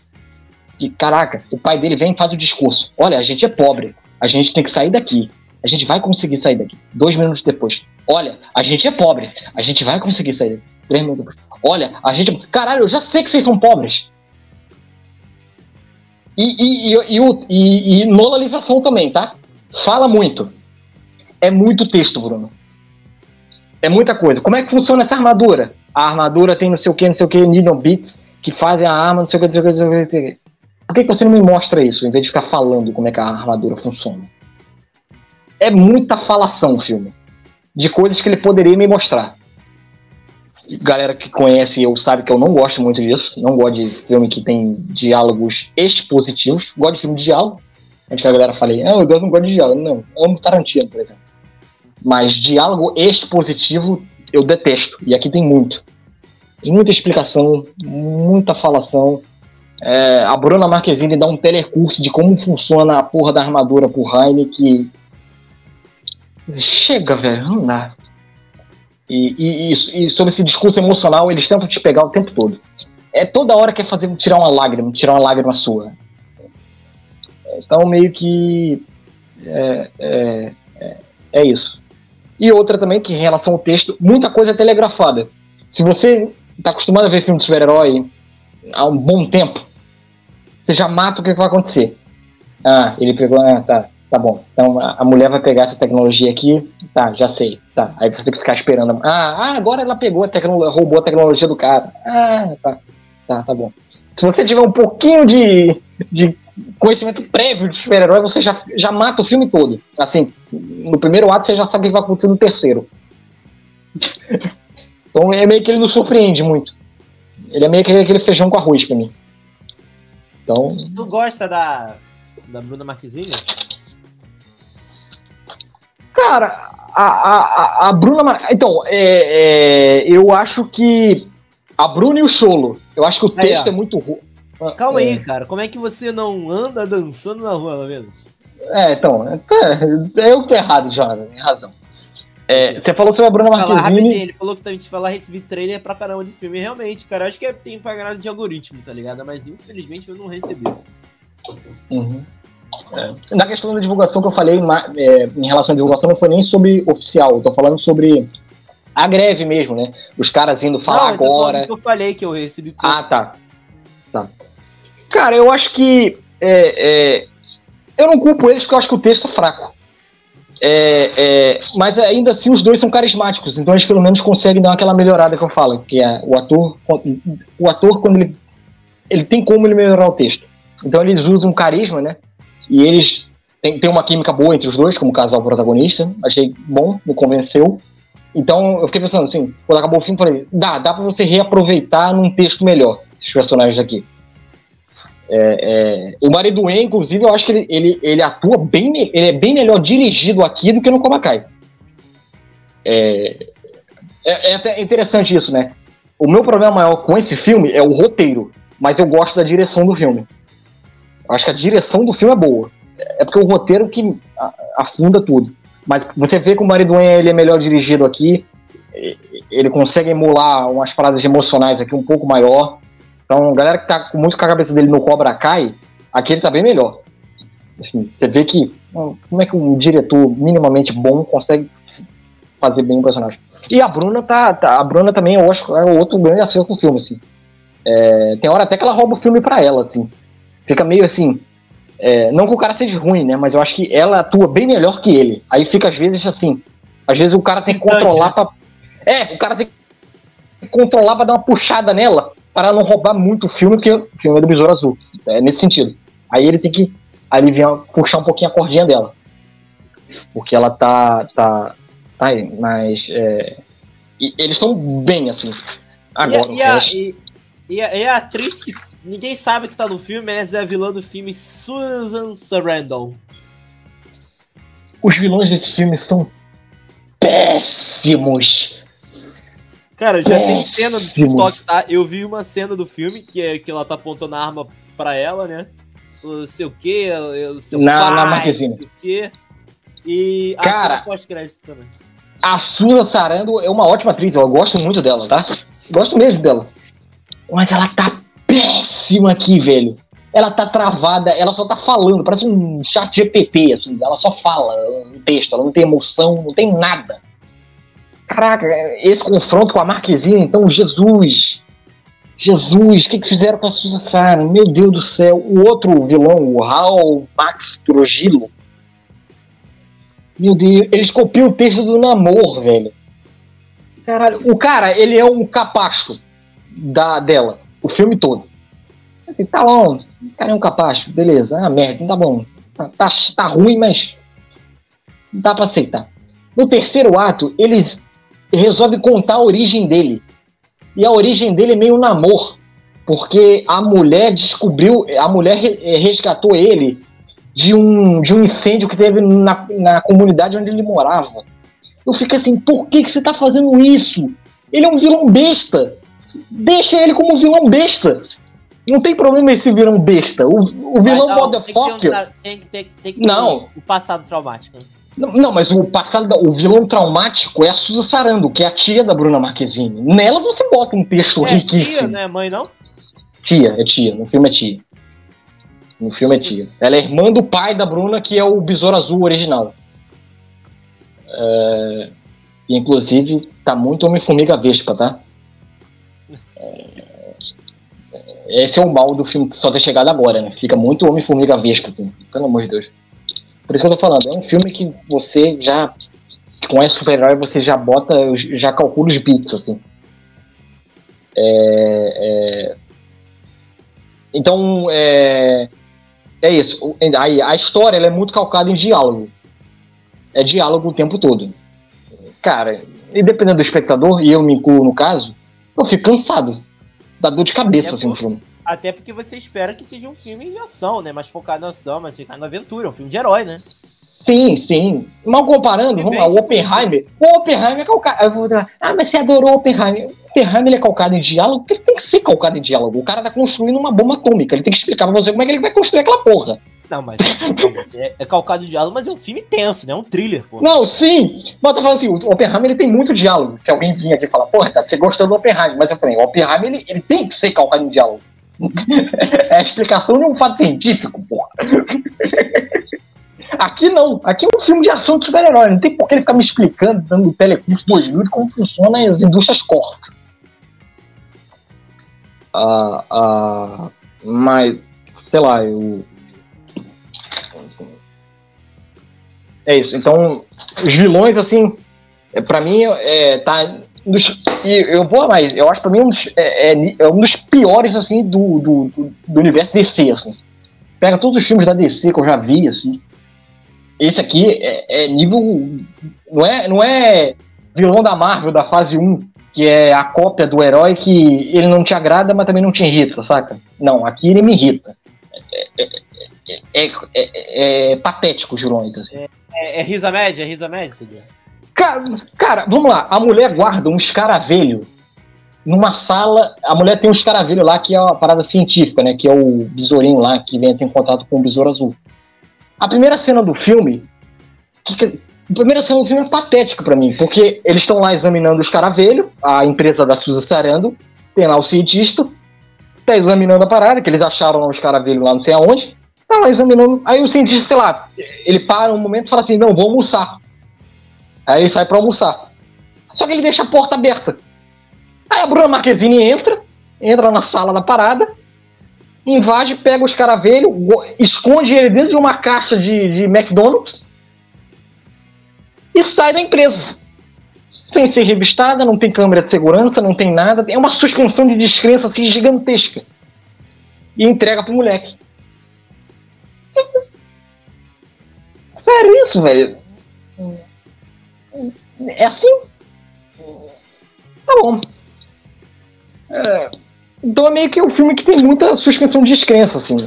Speaker 2: que, caraca, o pai dele vem e faz o discurso. Olha, a gente é pobre, a gente tem que sair daqui. A gente vai conseguir sair daqui. Dois minutos depois. Olha, a gente é pobre, a gente vai conseguir sair daqui. Três minutos depois. Olha, a gente. Caralho, eu já sei que vocês são pobres. E, e, e, e, e, e também, tá? Fala muito. É muito texto, Bruno. É muita coisa. Como é que funciona essa armadura? A armadura tem não sei o que, não sei o que, million bits, que fazem a arma, não sei o que, não sei o que, não sei o que. Por que, você não me mostra isso, em vez de ficar falando como é que a armadura funciona? É muita falação o filme. De coisas que ele poderia me mostrar. Galera que conhece eu sabe que eu não gosto muito disso. Não gosto de filme que tem diálogos expositivos. Gosto de filme de diálogo. Antes que a galera fale, ah, eu não gosto de diálogo. Não, eu amo Tarantino, por exemplo. Mas diálogo expositivo eu detesto. E aqui tem muito. Tem muita explicação, muita falação é, a Bruna Marquezine dá um telecurso de como funciona a porra da armadura pro Heine que. Chega, velho, não dá. E, e, e, sobre esse discurso emocional, eles tentam te pegar o tempo todo. É toda hora quer fazer tirar uma lágrima, tirar uma lágrima sua. Então, meio que. É, é, é, é isso. E outra também, que em relação ao texto, muita coisa é telegrafada. Se você está acostumado a ver filme de super-herói, há um bom tempo, você já mata o que vai acontecer. Ah, ele pegou, ah, tá, tá bom. Então a, mulher vai pegar essa tecnologia aqui, tá, já sei, tá. Aí você tem que ficar esperando. Ah, ah agora ela pegou a tecnologia, roubou a tecnologia do cara. Ah, tá, tá, tá bom. Se você tiver um pouquinho de, de conhecimento prévio de super-herói, você já, já mata o filme todo. Assim, no primeiro ato você já sabe o que vai acontecer no terceiro. então é meio que ele não surpreende muito. Ele é meio que aquele feijão com arroz pra mim. Então.
Speaker 1: Tu gosta da, da Bruna Marquezine?
Speaker 2: Cara, a, a, a Bruna. Então, é, é, eu acho que. A Bruna e o Cholo. Eu acho que o texto é muito ruim.
Speaker 1: Calma é. aí, cara. Como é que você não anda dançando na rua, pelo menos?
Speaker 2: É, então. É, eu que tô errado, Jonathan. Tem razão. É, você falou sobre a Bruna Marquezine.
Speaker 1: Ele falou que a gente falar recebi trailer pra caramba desse filme. Realmente, cara, acho que é, tem pagado de algoritmo, tá ligado? Mas infelizmente eu não recebi.
Speaker 2: Uhum. É. Na questão da divulgação que eu falei, é, em relação à divulgação, não foi nem sobre oficial, eu tô falando sobre a greve mesmo, né? Os caras indo falar não, agora.
Speaker 1: Eu falei que eu recebi.
Speaker 2: Ah, tá. Tá. Cara, eu acho que. É, é, eu não culpo eles porque eu acho que o texto é fraco. É, é, mas ainda assim os dois são carismáticos, então eles pelo menos conseguem dar aquela melhorada que eu falo, que é o ator, o ator quando ele, ele tem como ele melhorar o texto. Então eles usam carisma, né? E eles têm, têm uma química boa entre os dois, como casal protagonista. Achei bom, me convenceu. Então eu fiquei pensando assim, quando acabou o filme, falei, dá, dá pra você reaproveitar num texto melhor esses personagens aqui. É, é, o inclusive, eu acho que ele, ele, ele atua bem, ele é bem melhor dirigido aqui do que no Komakai. É, é, é até interessante isso, né? O meu problema maior com esse filme é o roteiro, mas eu gosto da direção do filme. Acho que a direção do filme é boa. É porque o roteiro que afunda tudo. Mas você vê que o Mariduê ele é melhor dirigido aqui, ele consegue emular umas paradas emocionais aqui um pouco maior. Então, galera que tá muito com a cabeça dele no Cobra Kai, aqui ele tá bem melhor. Assim, você vê que como é que um diretor minimamente bom consegue fazer bem o personagem. E a Bruna tá, tá a Bruna também eu acho é outro grande acerto do filme assim. É, tem hora até que ela rouba o filme para ela assim. Fica meio assim, é, não que o cara seja ruim, né, mas eu acho que ela atua bem melhor que ele. Aí fica às vezes assim, às vezes o cara tem que controlar né? para É, o cara tem que controlar para dar uma puxada nela para não roubar muito o filme, porque o filme é do Besouro Azul. É nesse sentido. Aí ele tem que aliviar, puxar um pouquinho a cordinha dela. Porque ela tá. tá, tá aí, mas. É, eles estão bem, assim. Agora,
Speaker 1: e, a, e, a, e, a, e a atriz que ninguém sabe que tá no filme, mas é a vilã do filme Susan Sarandon.
Speaker 2: Os vilões desse filme são péssimos.
Speaker 1: Cara, já tem cena do TikTok, tá? Eu vi uma cena do filme que, é, que ela tá apontando a arma pra ela, né? Não sei o que, o seu
Speaker 2: na, pai, na Marquezine.
Speaker 1: não sei o quê. E
Speaker 2: Cara,
Speaker 1: pós-crédito também.
Speaker 2: A Susan Sarando é uma ótima atriz, eu gosto muito dela, tá? Gosto mesmo dela. Mas ela tá péssima aqui, velho. Ela tá travada, ela só tá falando, parece um chat GPT, assim, ela só fala um texto, ela não tem emoção, não tem nada. Caraca, esse confronto com a Marquezine, então, Jesus. Jesus, o que, que fizeram com a Sarandon? Meu Deus do céu. O outro vilão, o Hal Max Trujillo. Meu Deus, eles copiam o texto do Namor, velho. Caralho, o cara, ele é um capacho da, dela, o filme todo. Tá bom, cara é um capacho, beleza. Ah, merda, tá bom. Tá, tá, tá ruim, mas dá pra aceitar. No terceiro ato, eles resolvem contar a origem dele. E a origem dele é meio namor, porque a mulher descobriu, a mulher resgatou ele de um, de um incêndio que teve na, na comunidade onde ele morava. Eu fico assim, por que, que você tá fazendo isso? Ele é um vilão besta. Deixa ele como vilão besta. Não tem problema esse vilão besta. O, o vilão não, motherfucker.
Speaker 1: Tem que, ter, tem que ter
Speaker 2: não.
Speaker 1: o passado traumático.
Speaker 2: Não, não, mas o passado, o vilão traumático é a Suza Sarando, que é a tia da Bruna Marquezine. Nela você bota um texto
Speaker 1: é
Speaker 2: riquíssimo.
Speaker 1: Tia, né? Mãe não?
Speaker 2: Tia, é tia. No filme é tia. No filme é tia. Ela é irmã do pai da Bruna, que é o Besouro Azul original. É... E, inclusive, tá muito Homem-Formiga Vespa, tá? É... Esse é o mal do filme só ter chegado agora, né? Fica muito Homem-Formiga Vespa, assim. Pelo amor de Deus. Por isso que eu tô falando, é um filme que você já. Com esse super-herói, você já bota, já calcula os bits, assim. É, é... Então, é... é isso. A, a história é muito calcada em diálogo. É diálogo o tempo todo. Cara, e dependendo do espectador, e eu me incluo no caso, eu fico cansado. Dá dor de cabeça, é assim, no filme.
Speaker 1: Até porque você espera que seja um filme de ação, né? Mais focado na ação, mais focado na aventura, um filme de herói, né?
Speaker 2: Sim, sim. Mal comparando, vamos lá, o Oppenheimer. O Oppenheimer é calcado. Ah, mas você adorou o Oppenheimer. O Oppenheimer é calcado em diálogo, porque ele tem que ser calcado em diálogo. O cara tá construindo uma bomba atômica. Ele tem que explicar pra você como é que ele vai construir aquela porra.
Speaker 1: Não, mas é, é calcado em diálogo, mas é um filme tenso, né? É um thriller, pô.
Speaker 2: Não, sim! Mas eu tô falando assim, o Oppenheimer ele tem muito diálogo. Se alguém vir aqui e falar, porra, você gostou do Oppenheimer, mas eu falei, o Oppenheimer ele, ele tem que ser calcado em diálogo. é a explicação de um fato científico, porra. Aqui não. Aqui é um filme de ação de super-herói. Não tem por que ele ficar me explicando, dando telecurso 2 mil, de como funcionam as indústrias cortas. Ah, ah, mas, sei lá, eu. É isso. Então, os vilões, assim, é, para mim, é, tá dos, eu vou mais, eu acho pra mim um dos, é, é, é um dos piores, assim, do, do, do, universo DC, assim. Pega todos os filmes da DC que eu já vi, assim. Esse aqui é, é nível. Não é, não é vilão da Marvel da fase 1, que é a cópia do herói que ele não te agrada, mas também não te irrita, saca? Não, aqui ele me irrita. É, é, é, é patético os vilões, assim.
Speaker 1: É, risa média, é risa média?
Speaker 2: Cara, cara, vamos lá. A mulher guarda um escaravelho numa sala. A mulher tem um escaravelho lá que é uma parada científica, né? Que é o besourinho lá que entra em contato com o besouro azul. A primeira cena do filme. Que, a primeira cena do filme é patética para mim, porque eles estão lá examinando o escaravelho, a empresa da Suzy Sarando, tem lá o cientista, tá examinando a parada, que eles acharam lá o escaravelho lá não sei aonde, tá lá examinando, aí o cientista, sei lá, ele para um momento e fala assim, não, vou almoçar. Aí ele sai pra almoçar. Só que ele deixa a porta aberta. Aí a Bruna Marquezine entra, entra na sala da parada, invade, pega os caravelhos, esconde ele dentro de uma caixa de, de McDonald's e sai da empresa. Sem ser revistada, não tem câmera de segurança, não tem nada. É uma suspensão de descrença assim gigantesca. E entrega pro moleque. Sério isso, velho? É assim? Tá bom. É, Então é meio que um filme que tem muita suspensão de descrença, assim.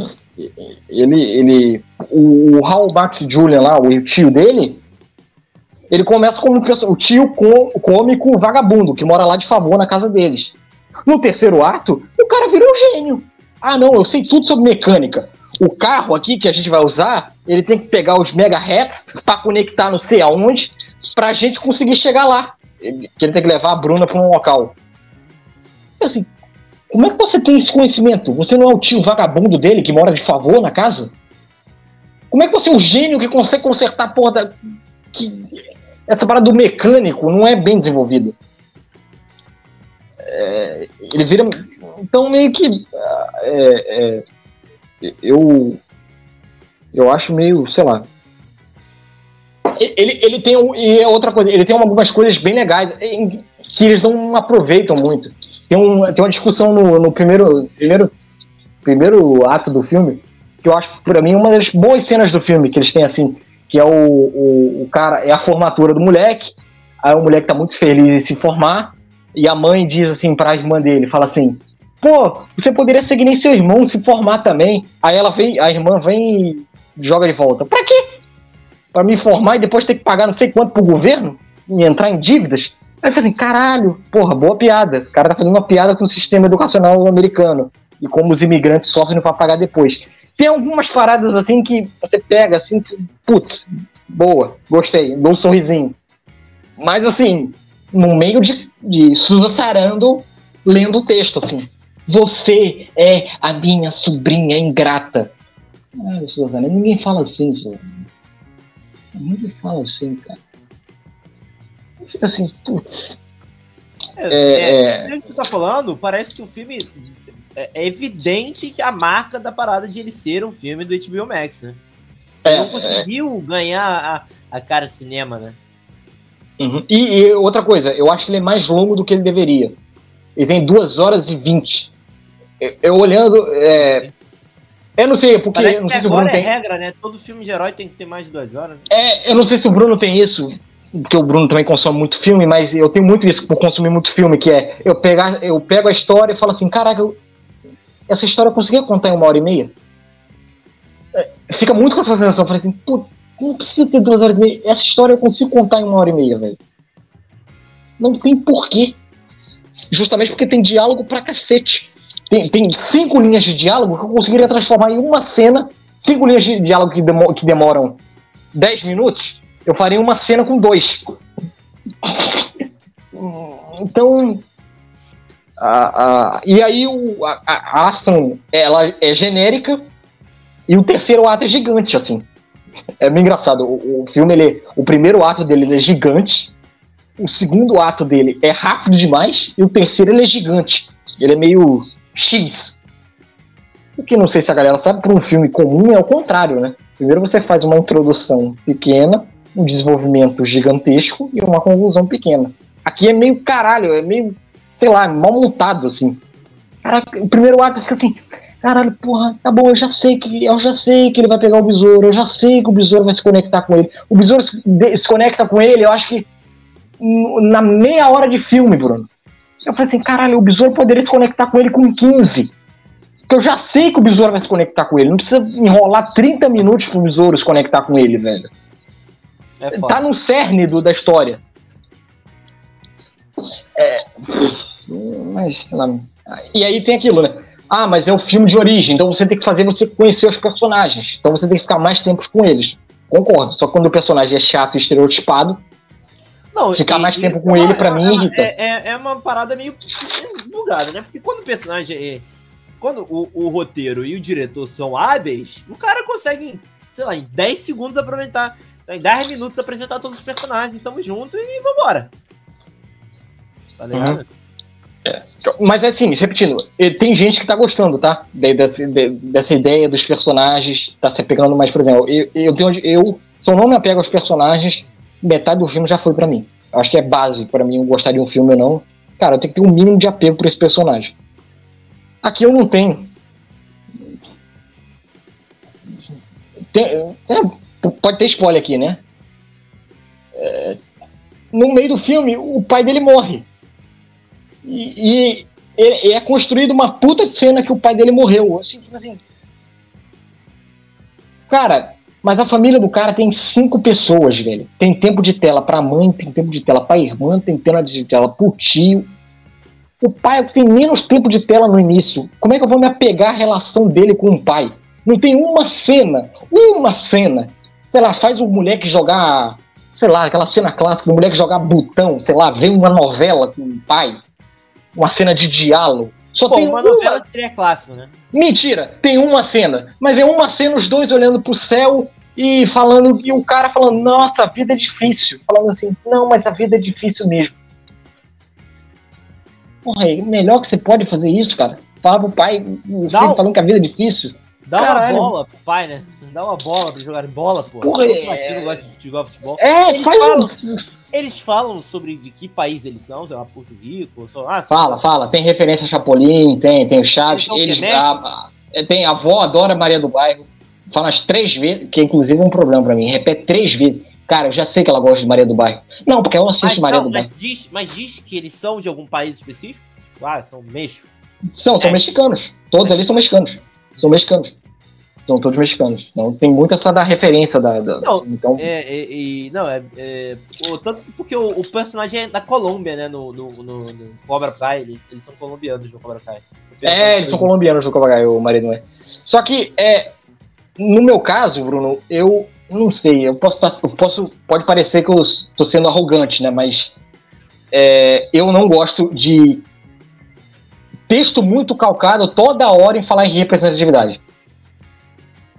Speaker 2: Ele. ele o, o Hal Max Julian lá, o tio dele, ele começa como o tio cômico vagabundo, que mora lá de favor na casa deles. No terceiro ato, o cara vira um gênio. Ah, não, eu sei tudo sobre mecânica. O carro aqui que a gente vai usar, ele tem que pegar os megahertz para conectar não sei aonde, pra gente conseguir chegar lá. Que ele tem que levar a Bruna para um local. Assim, como é que você tem esse conhecimento? Você não é o tio vagabundo dele que mora de favor na casa? Como é que você é um gênio que consegue consertar a porra da. Que... Essa parada do mecânico não é bem desenvolvida. É... Ele vira. Então, meio que. É... É... Eu. Eu acho meio. Sei lá. Ele, ele tem. Um... E é outra coisa. Ele tem algumas coisas bem legais que eles não aproveitam muito. Tem, um, tem uma discussão no, no primeiro, primeiro, primeiro ato do filme, que eu acho, para mim, uma das boas cenas do filme, que eles têm assim, que é o, o, o cara, é a formatura do moleque, aí o moleque tá muito feliz em se formar, e a mãe diz assim pra irmã dele, fala assim, pô, você poderia seguir nem seu irmão se formar também. Aí ela vem, a irmã vem e joga de volta. Pra quê? Pra me formar e depois ter que pagar não sei quanto pro governo? E entrar em dívidas? Aí eu assim, caralho, porra, boa piada. O cara tá fazendo uma piada com o sistema educacional americano e como os imigrantes sofrem para pagar depois. Tem algumas paradas assim que você pega assim, putz, boa, gostei, dou um sorrisinho. Mas assim, no meio de, de Sarando lendo o texto, assim. Você é a minha sobrinha ingrata. Ah, Suzana, ninguém fala assim, Suzana. Ninguém fala assim, cara fica assim, putz.
Speaker 1: É, é, é... que tu tá falando, parece que o filme é, é evidente que a marca da parada de ele ser um filme do HBO Max, né? Ele é, não conseguiu ganhar a, a cara cinema, né?
Speaker 2: Uhum. E, e, outra coisa, eu acho que ele é mais longo do que ele deveria. Ele tem 2 horas e 20. Eu, eu olhando. É, eu não sei, porque.
Speaker 1: Parece não
Speaker 2: sei
Speaker 1: se o Bruno é tem. regra, né? Todo filme de herói tem que ter mais de 2 horas. Né?
Speaker 2: É, eu não sei se o Bruno tem isso porque o Bruno também consome muito filme, mas eu tenho muito isso por consumir muito filme, que é eu pegar, eu pego a história e falo assim, caraca, eu, essa história eu conseguia contar em uma hora e meia. É, fica muito com essa sensação, eu falei assim, pô, não precisa ter duas horas e meia. Essa história eu consigo contar em uma hora e meia, velho. Não tem porquê. Justamente porque tem diálogo pra cacete. Tem, tem cinco linhas de diálogo que eu conseguiria transformar em uma cena. Cinco linhas de diálogo que, demo, que demoram dez minutos eu faria uma cena com dois. Então. A, a, e aí o, a, a, ação ela é genérica e o terceiro ato é gigante, assim. É bem engraçado. O, o filme, ele, o primeiro ato dele é gigante, o segundo ato dele é rápido demais e o terceiro ele é gigante. Ele é meio X. O que não sei se a galera sabe, para um filme comum é o contrário, né? Primeiro você faz uma introdução pequena um desenvolvimento gigantesco e uma conclusão pequena. Aqui é meio caralho, é meio, sei lá, mal montado, assim. Caraca, o primeiro ato fica assim, caralho, porra, tá bom, eu já sei que eu já sei que ele vai pegar o besouro, eu já sei que o besouro vai se conectar com ele. O besouro se, se conecta com ele, eu acho que na meia hora de filme, Bruno. Eu falei assim, caralho, o besouro poderia se conectar com ele com 15. Porque eu já sei que o besouro vai se conectar com ele. Não precisa enrolar 30 minutos pro besouro se conectar com ele, velho. É tá no cerne do, da história. É, mas, sei lá. E aí tem aquilo, né? Ah, mas é um filme de origem, então você tem que fazer você conhecer os personagens. Então você tem que ficar mais tempo com eles. Concordo. Só quando o personagem é chato e estereotipado, não, ficar mais tempo com é ele, para mim, irrita.
Speaker 1: É, é, é, uma parada meio bugada, né? Porque quando o personagem é. Quando o, o, roteiro e o diretor são hábeis, o cara consegue, sei lá, em 10 segundos aproveitar em 10 minutos apresentar todos os personagens, tamo junto e vambora. Tá ligado? Uhum.
Speaker 2: É. Mas assim, repetindo, tem gente que tá gostando, tá? Dessa, dessa ideia dos personagens, tá se apegando mais, por exemplo, eu, eu, tenho, eu eu não me apego aos personagens, metade do filme já foi para mim. Eu acho que é base para mim gostar de um filme ou não. Cara, eu tenho que ter um mínimo de apego por esse personagem. Aqui eu não tenho. Tem, é, Pode ter spoiler aqui, né? É, no meio do filme, o pai dele morre. E, e é construído uma puta cena que o pai dele morreu. Assim, assim. Cara, mas a família do cara tem cinco pessoas, velho. Tem tempo de tela pra mãe, tem tempo de tela pra irmã, tem tempo de tela pro tio. O pai tem menos tempo de tela no início. Como é que eu vou me apegar à relação dele com o pai? Não tem uma cena, uma cena. Sei lá, faz o moleque jogar, sei lá, aquela cena clássica do moleque jogar botão, sei lá, vê uma novela com o pai. Uma cena de diálogo. Só Pô, tem uma, uma novela
Speaker 1: seria clássico, né?
Speaker 2: Mentira, tem uma cena. Mas é uma cena, os dois olhando pro céu e falando, e o cara falando, nossa, a vida é difícil. Falando assim, não, mas a vida é difícil mesmo. Porra, é melhor que você pode fazer isso, cara. Fala pro pai, o filho falando que a vida é difícil.
Speaker 1: Dá Caralho. uma bola pro pai, né? Dá uma bola pra jogar bola, pô. Porra,
Speaker 2: é...
Speaker 1: gosta de futebol, futebol.
Speaker 2: É,
Speaker 1: eles faz falam, Eles falam sobre de que país eles são, sei lá, Porto Rico, só, ah,
Speaker 2: Fala, fala. Tem referência a Chapolin, tem, tem o Chaves. Eles, eles a, a, tem a avó adora Maria do Bairro. Fala as três vezes, que inclusive é um problema pra mim. Repete três vezes. Cara, eu já sei que ela gosta de Maria do Bairro. Não, porque ela assiste mas, Maria não, do Bairro.
Speaker 1: Mas diz, mas diz que eles são de algum país específico? Tipo, ah, são México.
Speaker 2: São, são é. mexicanos. Todos ali são mexicanos. São mexicanos. São todos mexicanos. Então tem muito essa da referência da. da
Speaker 1: não,
Speaker 2: então...
Speaker 1: É, é, é, não, é. é tanto porque o, o, personagem é da Colômbia, né? No, no, no, no Cobra Kai, eles, eles são colombianos no Cobra Kai.
Speaker 2: É, eles são colombianos no Cobra Kai, o marido é. Só que, é, no meu caso, Bruno, eu não sei, eu posso, eu posso pode parecer que eu estou sendo arrogante, né? Mas é, eu não gosto de texto muito calcado toda hora em falar em representatividade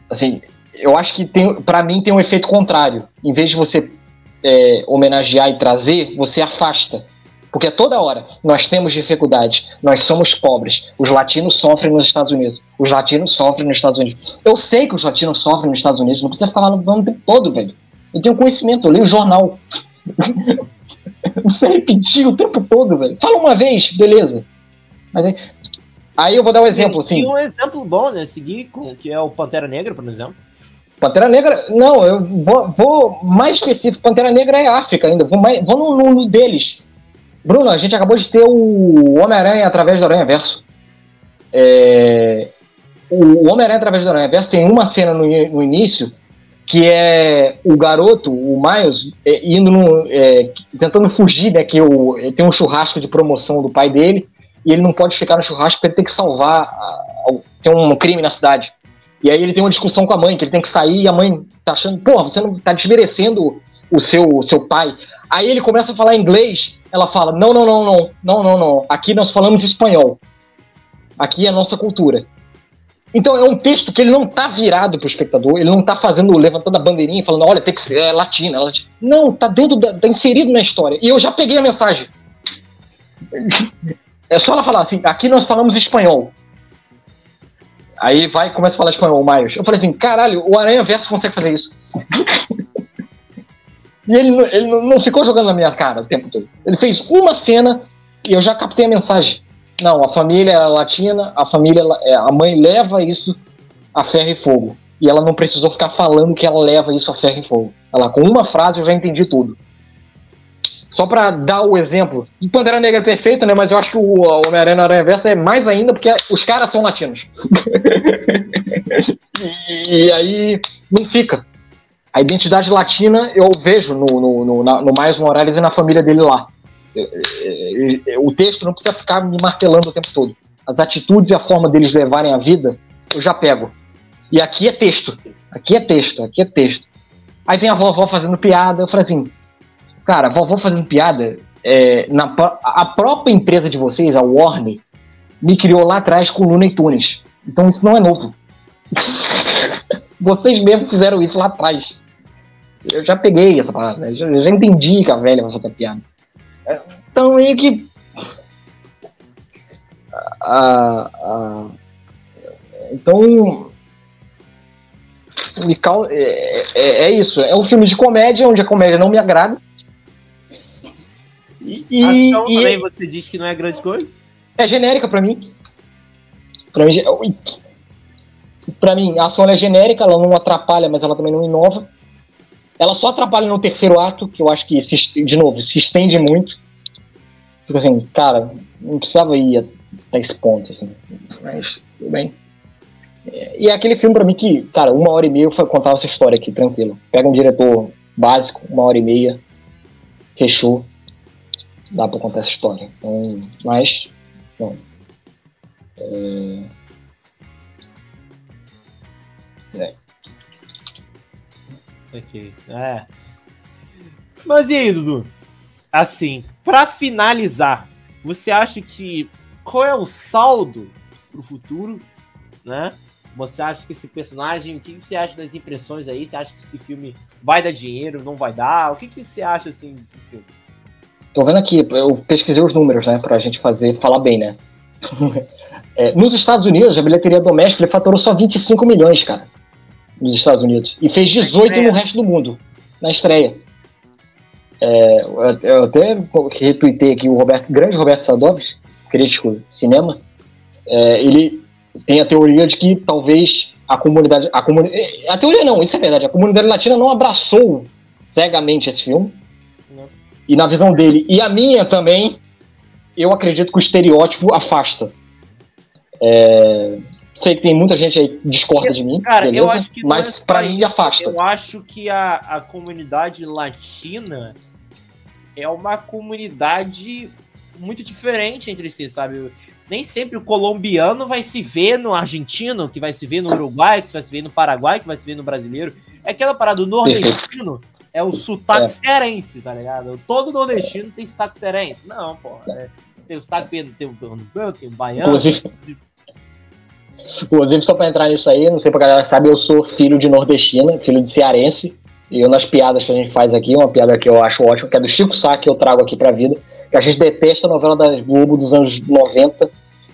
Speaker 2: assim, eu acho que tem, para mim tem um efeito contrário. Em vez de você é, homenagear e trazer, você afasta. Porque é toda hora nós temos dificuldades, nós somos pobres, os latinos sofrem nos Estados Unidos, os latinos sofrem nos Estados Unidos. Eu sei que os latinos sofrem nos Estados Unidos, não precisa ficar falando o tempo todo, velho. Eu tenho conhecimento, eu leio o jornal. não precisa repetir o tempo todo, velho. Fala uma vez, beleza. Mas aí, Aí eu vou dar um exemplo, assim.
Speaker 1: um exemplo bom, né? Seguir com que é o Pantera Negra, por exemplo.
Speaker 2: Pantera Negra, não, eu vou, vou mais específico. Pantera Negra é África ainda. Vou, mais, vou no, no deles. Bruno, a gente acabou de ter o Homem-Aranha através do Aranha Verso. É, o Homem-Aranha através do Aranha Verso tem uma cena no, no início que é o garoto, o Miles, é, indo no, é, tentando fugir, né? Que o, tem um churrasco de promoção do pai dele e ele não pode ficar no churrasco porque ele tem que salvar. tem um crime na cidade. E aí ele tem uma discussão com a mãe, que ele tem que sair e a mãe tá achando, porra, você não tá desmerecendo o seu, o seu pai. Aí ele começa a falar inglês, ela fala: não, não, não, não, não, não, não. Aqui nós falamos espanhol. Aqui é a nossa cultura. Então é um texto que ele não tá virado pro espectador, ele não tá fazendo, levantando a bandeirinha e falando, olha, tem que ser é latina, é latina. Não, tá dentro da, tá inserido na história. E eu já peguei a mensagem. É só ela falar assim, aqui nós falamos espanhol. Aí vai começa a falar espanhol, Miles. Eu falei assim, caralho, o Aranha Verso consegue fazer isso. e ele, ele não ficou jogando na minha cara o tempo todo. Ele fez uma cena e eu já captei a mensagem. Não, a família é latina, a família, é, a mãe leva isso a ferro e fogo. E ela não precisou ficar falando que ela leva isso a ferro e fogo. Ela, com uma frase eu já entendi tudo. Só para dar o exemplo, o Pantera Negra é perfeito, né? Mas eu acho que o Homem-Aranha Aranha Versa é mais ainda porque os caras são latinos. e, aí não fica. A identidade latina eu vejo no, no, no, no Morales e na família dele lá. O texto não precisa ficar me martelando o tempo todo. As atitudes e a forma deles levarem a vida, eu já pego. E aqui é texto. Aqui é texto, aqui é texto. Aí tem a vovó fazendo piada, eu falei assim, Cara, vovó fazendo piada, é, na, a própria empresa de vocês, a Warner, me criou lá atrás com Luna e Tunes. Então isso não é novo. vocês mesmos fizeram isso lá atrás. Eu já peguei essa parada, né? eu já entendi que a velha vai fazer piada. Então aí que. A, a, então. Cal... É, é, é, isso. É um filme de comédia, onde a comédia não me agrada.
Speaker 1: E, ação e, também você diz que não é grande coisa?
Speaker 2: É genérica para mim. Pra mim, pra mim, a ação é genérica, ela não atrapalha, mas ela também não inova. Ela só atrapalha no terceiro ato, que eu acho que, se, de novo, se estende muito. Tipo assim, cara, não precisava ir até esse ponto, assim. Mas, tudo bem. E é aquele filme pra mim que, cara, uma hora e meia eu contar essa história aqui, tranquilo. Pega um diretor básico, uma hora e meia, fechou. Dá pra contar essa história. Então, mas, não. É.
Speaker 1: Ok. É. Mas e aí, Dudu? Assim, para finalizar, você acha que qual é o saldo pro futuro, né? Você acha que esse personagem, o que você acha das impressões aí? Você acha que esse filme vai dar dinheiro, não vai dar? O que, que você acha assim do filme?
Speaker 2: Tô vendo aqui, eu pesquisei os números, né, pra gente fazer, falar bem, né? é, nos Estados Unidos, a bilheteria doméstica ele faturou só 25 milhões, cara. Nos Estados Unidos. E fez 18 no resto do mundo, na estreia. É, eu até retuitei aqui o Roberto, grande Roberto Sadovski, crítico de cinema. É, ele tem a teoria de que talvez a comunidade. A, comuni a teoria não, isso é verdade. A comunidade latina não abraçou cegamente esse filme. Não. E na visão dele, e a minha também, eu acredito que o estereótipo afasta. É, sei que tem muita gente aí que discorda de mim,
Speaker 1: cara, beleza? Eu acho que
Speaker 2: mas é para mim afasta.
Speaker 1: Eu acho que a, a comunidade latina é uma comunidade muito diferente entre si, sabe? Nem sempre o colombiano vai se ver no argentino, que vai se ver no uruguai, que vai se ver no paraguai, que vai se ver no brasileiro. É aquela parada do nordestino, é o sotaque é. cearense, tá ligado? Todo nordestino tem sotaque cearense. Não, porra. É, tem o sotaque tem, tem, tem, tem o baiano.
Speaker 2: Inclusive, inclusive, só pra entrar nisso aí, não sei pra galera sabe, eu sou filho de nordestina, filho de cearense. E eu, nas piadas que a gente faz aqui, uma piada que eu acho ótima, que é do Chico Sá, que eu trago aqui pra vida, que a gente detesta a novela da Globo dos anos 90,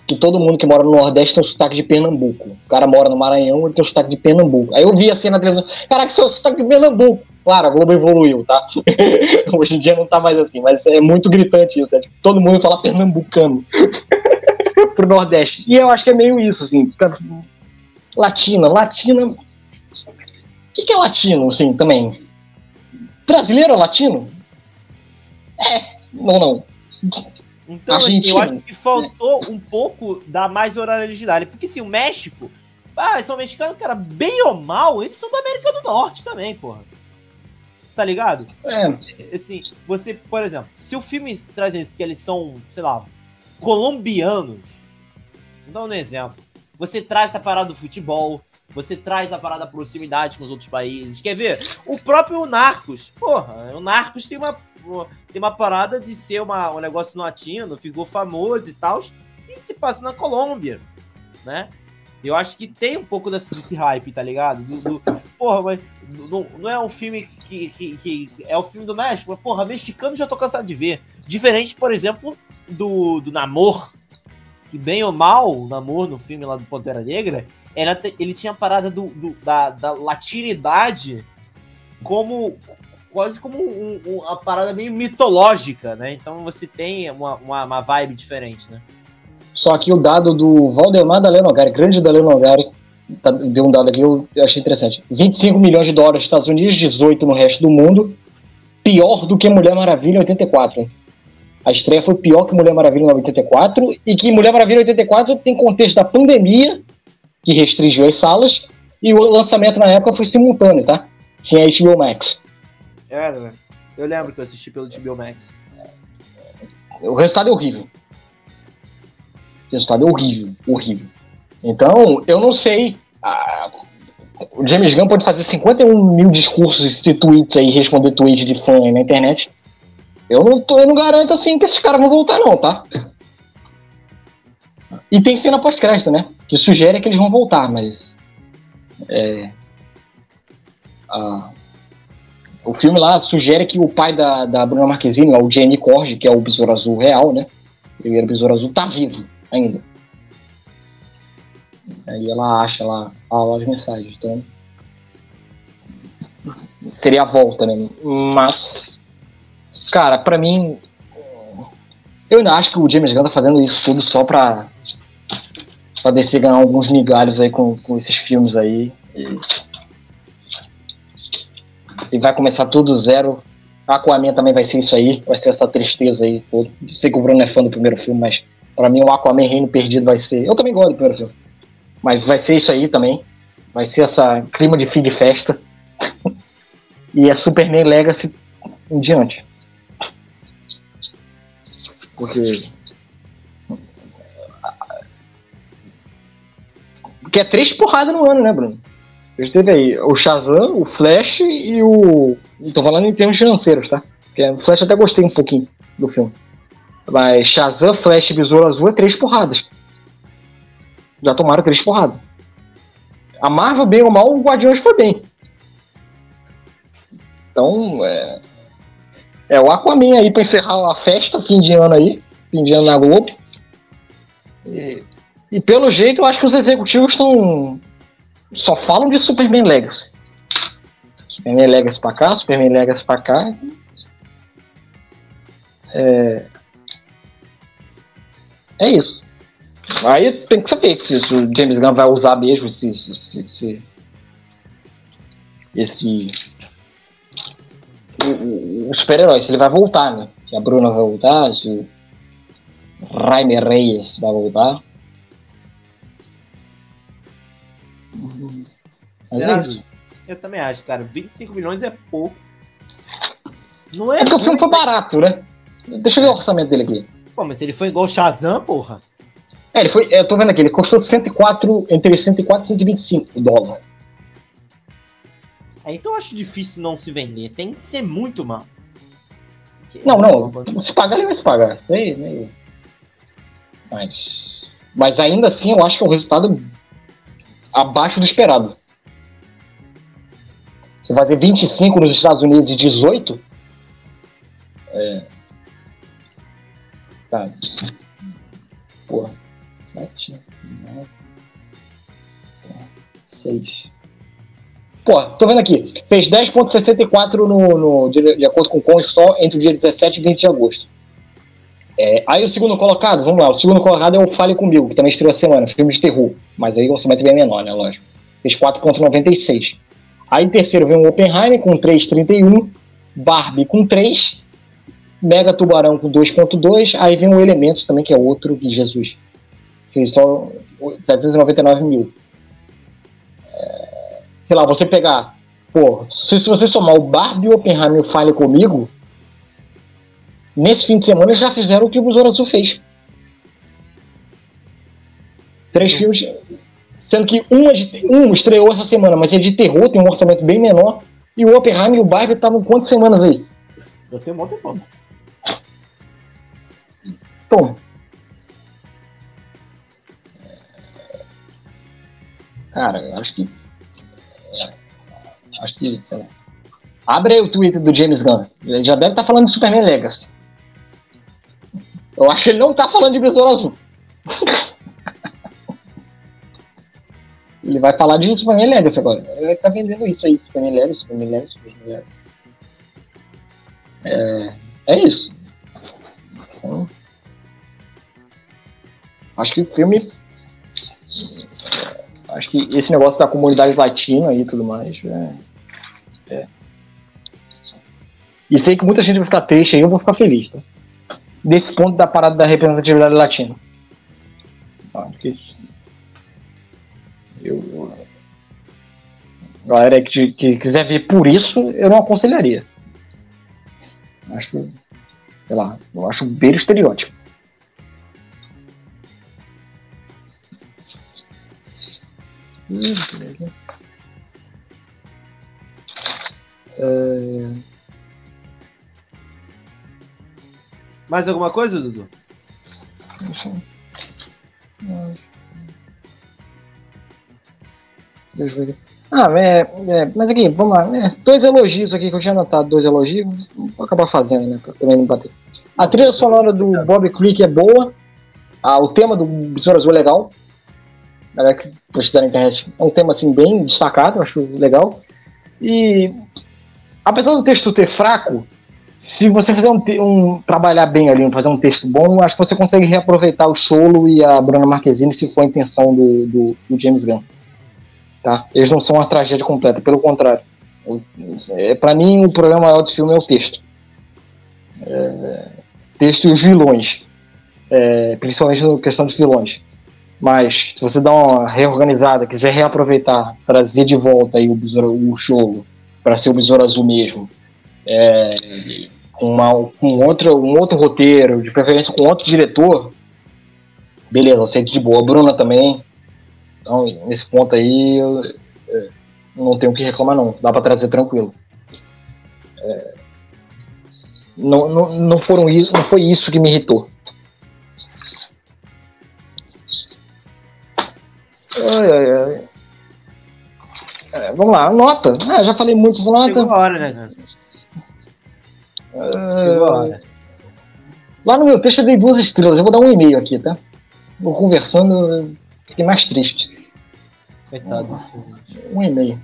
Speaker 2: que todo mundo que mora no Nordeste tem um sotaque de Pernambuco. O cara mora no Maranhão, ele tem um sotaque de Pernambuco. Aí eu vi assim na televisão, caraca, seu sotaque de Pernambuco. Claro, a Globo evoluiu, tá? Hoje em dia não tá mais assim, mas é muito gritante isso, né? Tipo, todo mundo fala pernambucano pro Nordeste. E eu acho que é meio isso, assim. Latina, latina que, que é latino, assim, também? Brasileiro é latino? É, não, não.
Speaker 1: Então, assim, eu acho que faltou um pouco da mais oralidade. Porque, assim, o México, ah, eles são mexicanos, cara, bem ou mal, eles são da América do Norte também, porra. Tá ligado?
Speaker 2: É.
Speaker 1: Assim, você, por exemplo, se o filme traz que eles são, sei lá, colombianos, dá um exemplo. Você traz essa parada do futebol, você traz a parada proximidade com os outros países. Quer ver? O próprio Narcos. Porra, o Narcos tem uma, tem uma parada de ser uma, um negócio latino, ficou famoso e tal. E se passa na Colômbia, né? Eu acho que tem um pouco desse, desse hype, tá ligado? Do, do, porra, mas não, não, é um filme que, que, que, É o filme do México, mas, porra, mexicano já tô cansado de ver. Diferente, por exemplo, do, do Namor. Que bem ou mal, o Namor no filme lá do Pantera Negra, era, ele tinha a parada do, do da, da, latinidade como quase como um, um, uma parada meio mitológica, né? Então você tem uma, uma, uma, vibe diferente, né?
Speaker 2: Só que o dado do Valdemar da Lenogari, grande da Lenogari, tá, deu um dado aqui eu achei interessante. 25 milhões de dólares nos Estados Unidos, 18 no resto do mundo. Pior do que Mulher Maravilha em 84, hein? A estreia foi pior que Mulher Maravilha em 84 e que Mulher Maravilha em 84 tem contexto da pandemia que restringiu as salas, e o lançamento na época foi simultâneo, tá? Tinha HBO Max.
Speaker 1: Era, né? Eu lembro que eu assisti pelo HBO Max.
Speaker 2: O resultado é horrível. O resultado é horrível, horrível. Então, eu não sei. Ah, o James Gunn pode fazer 51 mil discursos e tweets aí, responder tweets de fã aí na internet. Eu não, tô, eu não garanto assim que esses caras vão voltar, não, tá? E tem cena pós-crédito, né? Que sugere que eles vão voltar, mas. É, o filme lá sugere que o pai da, da Bruna Marquezine, o Jamie Corge, que é o Besouro Azul real, né? O primeiro Besouro Azul, tá vivo ainda. Aí ela acha lá, fala as mensagens. Então. Teria a volta, né? Mas. Cara, pra mim. Eu ainda acho que o James Gunn tá fazendo isso tudo só pra pra DC ganhar alguns migalhos aí com, com esses filmes aí. E, e vai começar tudo zero. Aquaman também vai ser isso aí, vai ser essa tristeza aí. Sei que o Bruno é fã do primeiro filme, mas Pra mim, o Aquaman Reino Perdido vai ser. Eu também gosto do primeiro filme. Mas vai ser isso aí também. Vai ser essa clima de fim de festa. e é Superman Legacy em diante. Porque. Porque é três porradas no ano, né, Bruno? A gente teve aí o Shazam, o Flash e o. Tô falando em termos financeiros, tá? Porque o Flash até gostei um pouquinho do filme. Mas Shazam, Flash e Besouro Azul é três porradas. Já tomaram três porradas. A Marvel, bem ou mal, o Guardiões foi bem. Então, é. É o Aquaman aí pra encerrar a festa, fim de ano aí. Fim de ano na Globo. E, e pelo jeito, eu acho que os executivos estão. Só falam de Superman Legacy. Superman Legacy pra cá, Superman Legacy pra cá. É, é isso. Aí tem que saber se, o James Gunn vai usar mesmo esse. esse, esse, esse o, super-herói, se ele vai voltar, né? Se a Bruna vai voltar, se o Raime Reyes vai voltar.
Speaker 1: Você
Speaker 2: é?
Speaker 1: Eu também acho, cara. 25 milhões é pouco. Não é,
Speaker 2: É porque o filme foi
Speaker 1: mas-
Speaker 2: barato, né? Deixa eu ver o orçamento dele aqui.
Speaker 1: Pô, mas ele foi igual o Shazam, porra.
Speaker 2: É, ele foi. Eu tô vendo aqui, ele custou 104, entre 104 e 125 dólares.
Speaker 1: É, então eu acho difícil não se vender. Tem que ser muito mal.
Speaker 2: Não, não. Se pagar, ele vai se pagar. Nem, nem... Mas. Mas ainda assim, eu acho que é um resultado abaixo do esperado. Você fazer 25 nos Estados Unidos e 18. É. Tá. Porra. 7, 9, 6. Pô, tô vendo aqui. Fez 10,64 no, no, de, de acordo com o Constor entre o dia 17 e 20 de agosto. É, aí o segundo colocado, vamos lá, o segundo colocado é o Fale Comigo, que também estreou a semana, filme de terror, mas aí o orçamento bem menor, né, lógico. Fez 4,96. Aí em terceiro vem o Oppenheimer com 3,31, Barbie com 3, Mega Tubarão com 2,2, aí vem o Elementos também, que é outro de Jesus. Fez só 799 mil. Sei lá, você pegar, pô, se, se você somar o Barbie e o Oppenheimer e o Fale Comigo, Nesse fim de semana eles já fizeram o que o Besouro Azul fez. Três
Speaker 1: Sim.
Speaker 2: filmes. Sendo que um, é de- um estreou essa semana, mas é de terror, tem um orçamento bem menor. E o Oppenheimer e o Barbie estavam quantas semanas aí?
Speaker 1: Eu tenho um monte de fome.
Speaker 2: Tom. Cara, eu acho que. Acho que, sei lá. Abre aí o Twitter do James Gunn. Ele já deve estar falando de Superman Legacy. Eu acho que ele não tá falando de Besouro Azul. ele vai falar de Superman Legacy agora. Ele vai estar vendendo isso aí. Superman Legacy, Superman Legacy, Superman Legacy. É, é isso. Então, acho que o filme. Acho que esse negócio da comunidade latina e tudo mais. É, é. E sei que muita gente vai ficar triste aí, eu vou ficar feliz, tá? Ponto da parada da representatividade latina. Isso- Eu, eu- galera que, que quiser ver por isso, eu não aconselharia. Acho. Sei lá, eu acho beiro estereótipo. Ih, beleza. É,
Speaker 1: Mais alguma coisa, Dudu?
Speaker 2: deixa eu- ver. Ah, é, é, mas aqui, vamos lá. É, dois elogios aqui que eu tinha anotado, dois elogios. Vou acabar fazendo, né? Pra também não bater. A trilha sonora do Bob Creek é boa. Ah, o tema do Besouro Azul é legal. Galera que na internet. É um tema assim bem destacado, acho legal. E apesar do texto ter fraco, se você fizer um, um- trabalhar bem ali, fazer um texto bom, acho que você consegue reaproveitar o Cholo e a Bruna Marquezine se for a intenção do, do, do James Gunn. Tá? Eles não são uma tragédia completa, pelo contrário. É, para mim, o problema maior desse filme é o texto. É, texto e os vilões. é, principalmente na questão de vilões. Mas se você dá uma reorganizada, quiser reaproveitar, trazer de volta aí o, o jogo para ser o Besouro Azul mesmo, é, com, uma, outro, um outro roteiro, de preferência com outro diretor, beleza, aceito de boa. Bruna também. Então, nesse ponto aí, eu, eu é, não tenho o que reclamar, não. Dá para trazer tranquilo. É, não, não, não, foram isso, não foi isso que me irritou. Ai, ai. É, vamos lá, nota. Ah, já falei muito nota. Chegou a hora, né, Chegou a hora. Lá no meu texto eu dei duas estrelas. Eu vou dar um e-mail aqui, tá? Vou conversando, fiquei mais triste. Coitado. Um, um e-mail.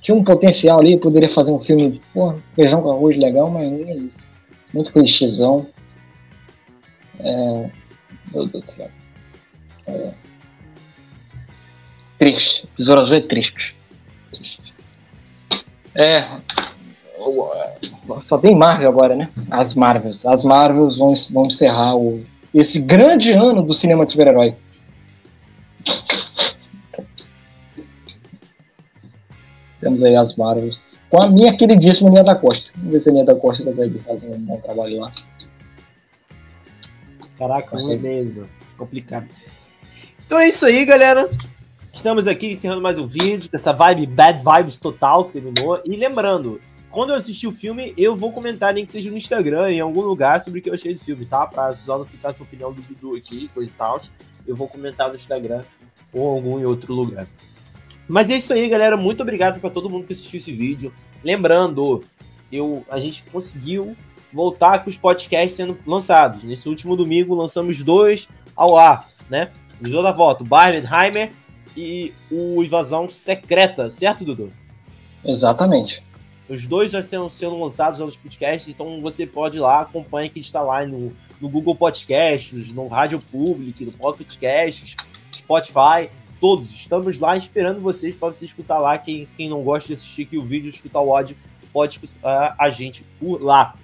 Speaker 2: Tinha um potencial ali, poderia fazer um filme, porra, feijão com arroz legal, mas não é isso. Muito clichêzão. É, meu Deus do céu. É, triste. Besouro Azul é triste. triste. É. Só tem Marvel agora, né? As Marvels. As Marvels vão, vão encerrar o, esse grande ano do cinema de super-herói. Temos aí as Marvels. Com a minha queridíssima Nia da Costa. Vamos ver se a Nia da Costa consegue fazer um bom trabalho lá.
Speaker 1: Caraca, é mesmo. Complicado. Então é isso aí, galera. Estamos aqui encerrando mais um vídeo dessa vibe Bad Vibes total que terminou. E lembrando, quando eu assistir o filme, eu vou comentar, nem que seja no Instagram, em algum lugar, sobre o que eu achei do filme, tá? Pra só não ficar essa opinião do Dudu aqui, coisa e tal. Eu vou comentar no Instagram ou algum outro lugar. Mas é isso aí, galera. Muito obrigado para todo mundo que assistiu esse vídeo. Lembrando, eu, a gente conseguiu voltar com os podcasts sendo lançados. Nesse último domingo lançamos dois ao ar, né? O Jogo da Volta, o Barbenheimer e o Invasão Secreta, certo, Dudu?
Speaker 2: Exatamente.
Speaker 1: Os dois já estão sendo lançados nos podcasts, então você pode ir lá, acompanha que está lá no, no Google Podcasts, no Rádio Public, no Pocket Casts, Spotify, todos. Estamos lá esperando vocês para você escutar lá. Quem, quem não gosta de assistir aqui o vídeo, escutar o áudio, pode escutar a gente por lá,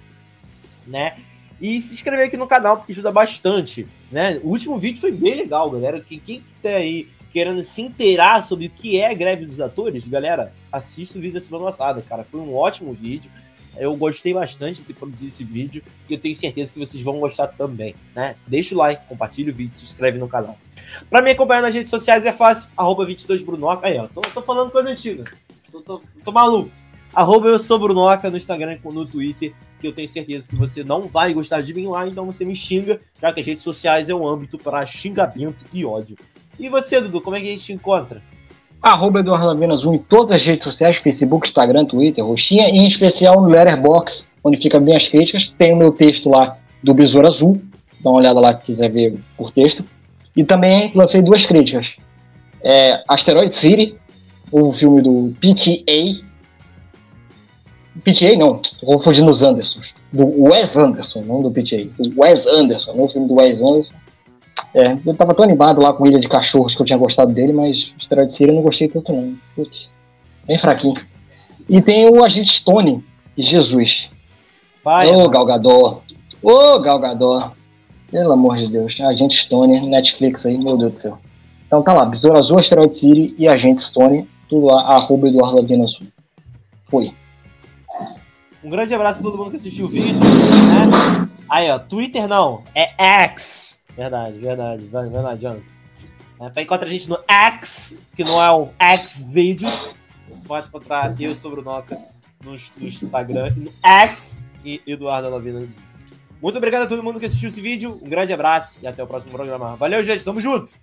Speaker 1: né? E se inscrever aqui no canal, porque ajuda bastante, né? O último vídeo foi bem legal, galera. Quem, quem tem aí querendo se inteirar sobre o que é greve dos atores, galera, assista o vídeo da semana passada, cara. Foi um ótimo vídeo. Eu gostei bastante de produzir esse vídeo e eu tenho certeza que vocês vão gostar também, né? Deixa o like, compartilha o vídeo, se inscreve no canal. Para me acompanhar nas redes sociais é fácil, arroba 22brunoca. Aí, ó, tô, tô, falando coisa antiga. Tô, tô, tô maluco. Arroba eu sou Brunoca no Instagram e no Twitter, que eu tenho certeza que você não vai gostar de mim lá, então você me xinga, já que as redes sociais é um âmbito para xingamento e ódio. E você, Dudu, como é que a gente te encontra?
Speaker 2: Arroba Eduardo Lavinas 1 em todas as redes sociais, Facebook, Instagram, Twitter, Roxinha, e em especial no Letterboxd, onde fica bem as críticas. Tem o meu texto lá do Besouro Azul, dá uma olhada lá se quiser ver por texto. E também lancei duas críticas. É, Asteroid City, o filme do PTA. PTA não, tô confundindo os Andersons. Do Wes Anderson, não do PTA. Do Wes Anderson, não o filme do Wes Anderson é, eu tava tão animado lá com Ilha de Cachorros que eu tinha gostado dele, mas Estrela de Síria eu não gostei tanto não. Putz, bem fraquinho. E tem o Agente Stone e Jesus. Vai, Ô, Galgador. Ô, Galgador. Pelo amor de Deus. Agente Stone, Netflix aí, meu Deus do céu. Então tá lá, Besouro Azul, Asteroid City e Agente Stone, tudo lá, arroba Eduardo Lavina Azul. Foi.
Speaker 1: Um grande abraço a todo mundo que assistiu o vídeo. Né? Aí, ó, Twitter não, é X. Verdade, verdade, não adianta. É, pra encontrar a gente no X, que não é o X Vídeos, pode encontrar eu sobre o Noca no, no Instagram, no X e Eduardo Lavina. Muito obrigado a todo mundo que assistiu esse vídeo, um grande abraço e até o próximo programa. Valeu, gente, tamo junto!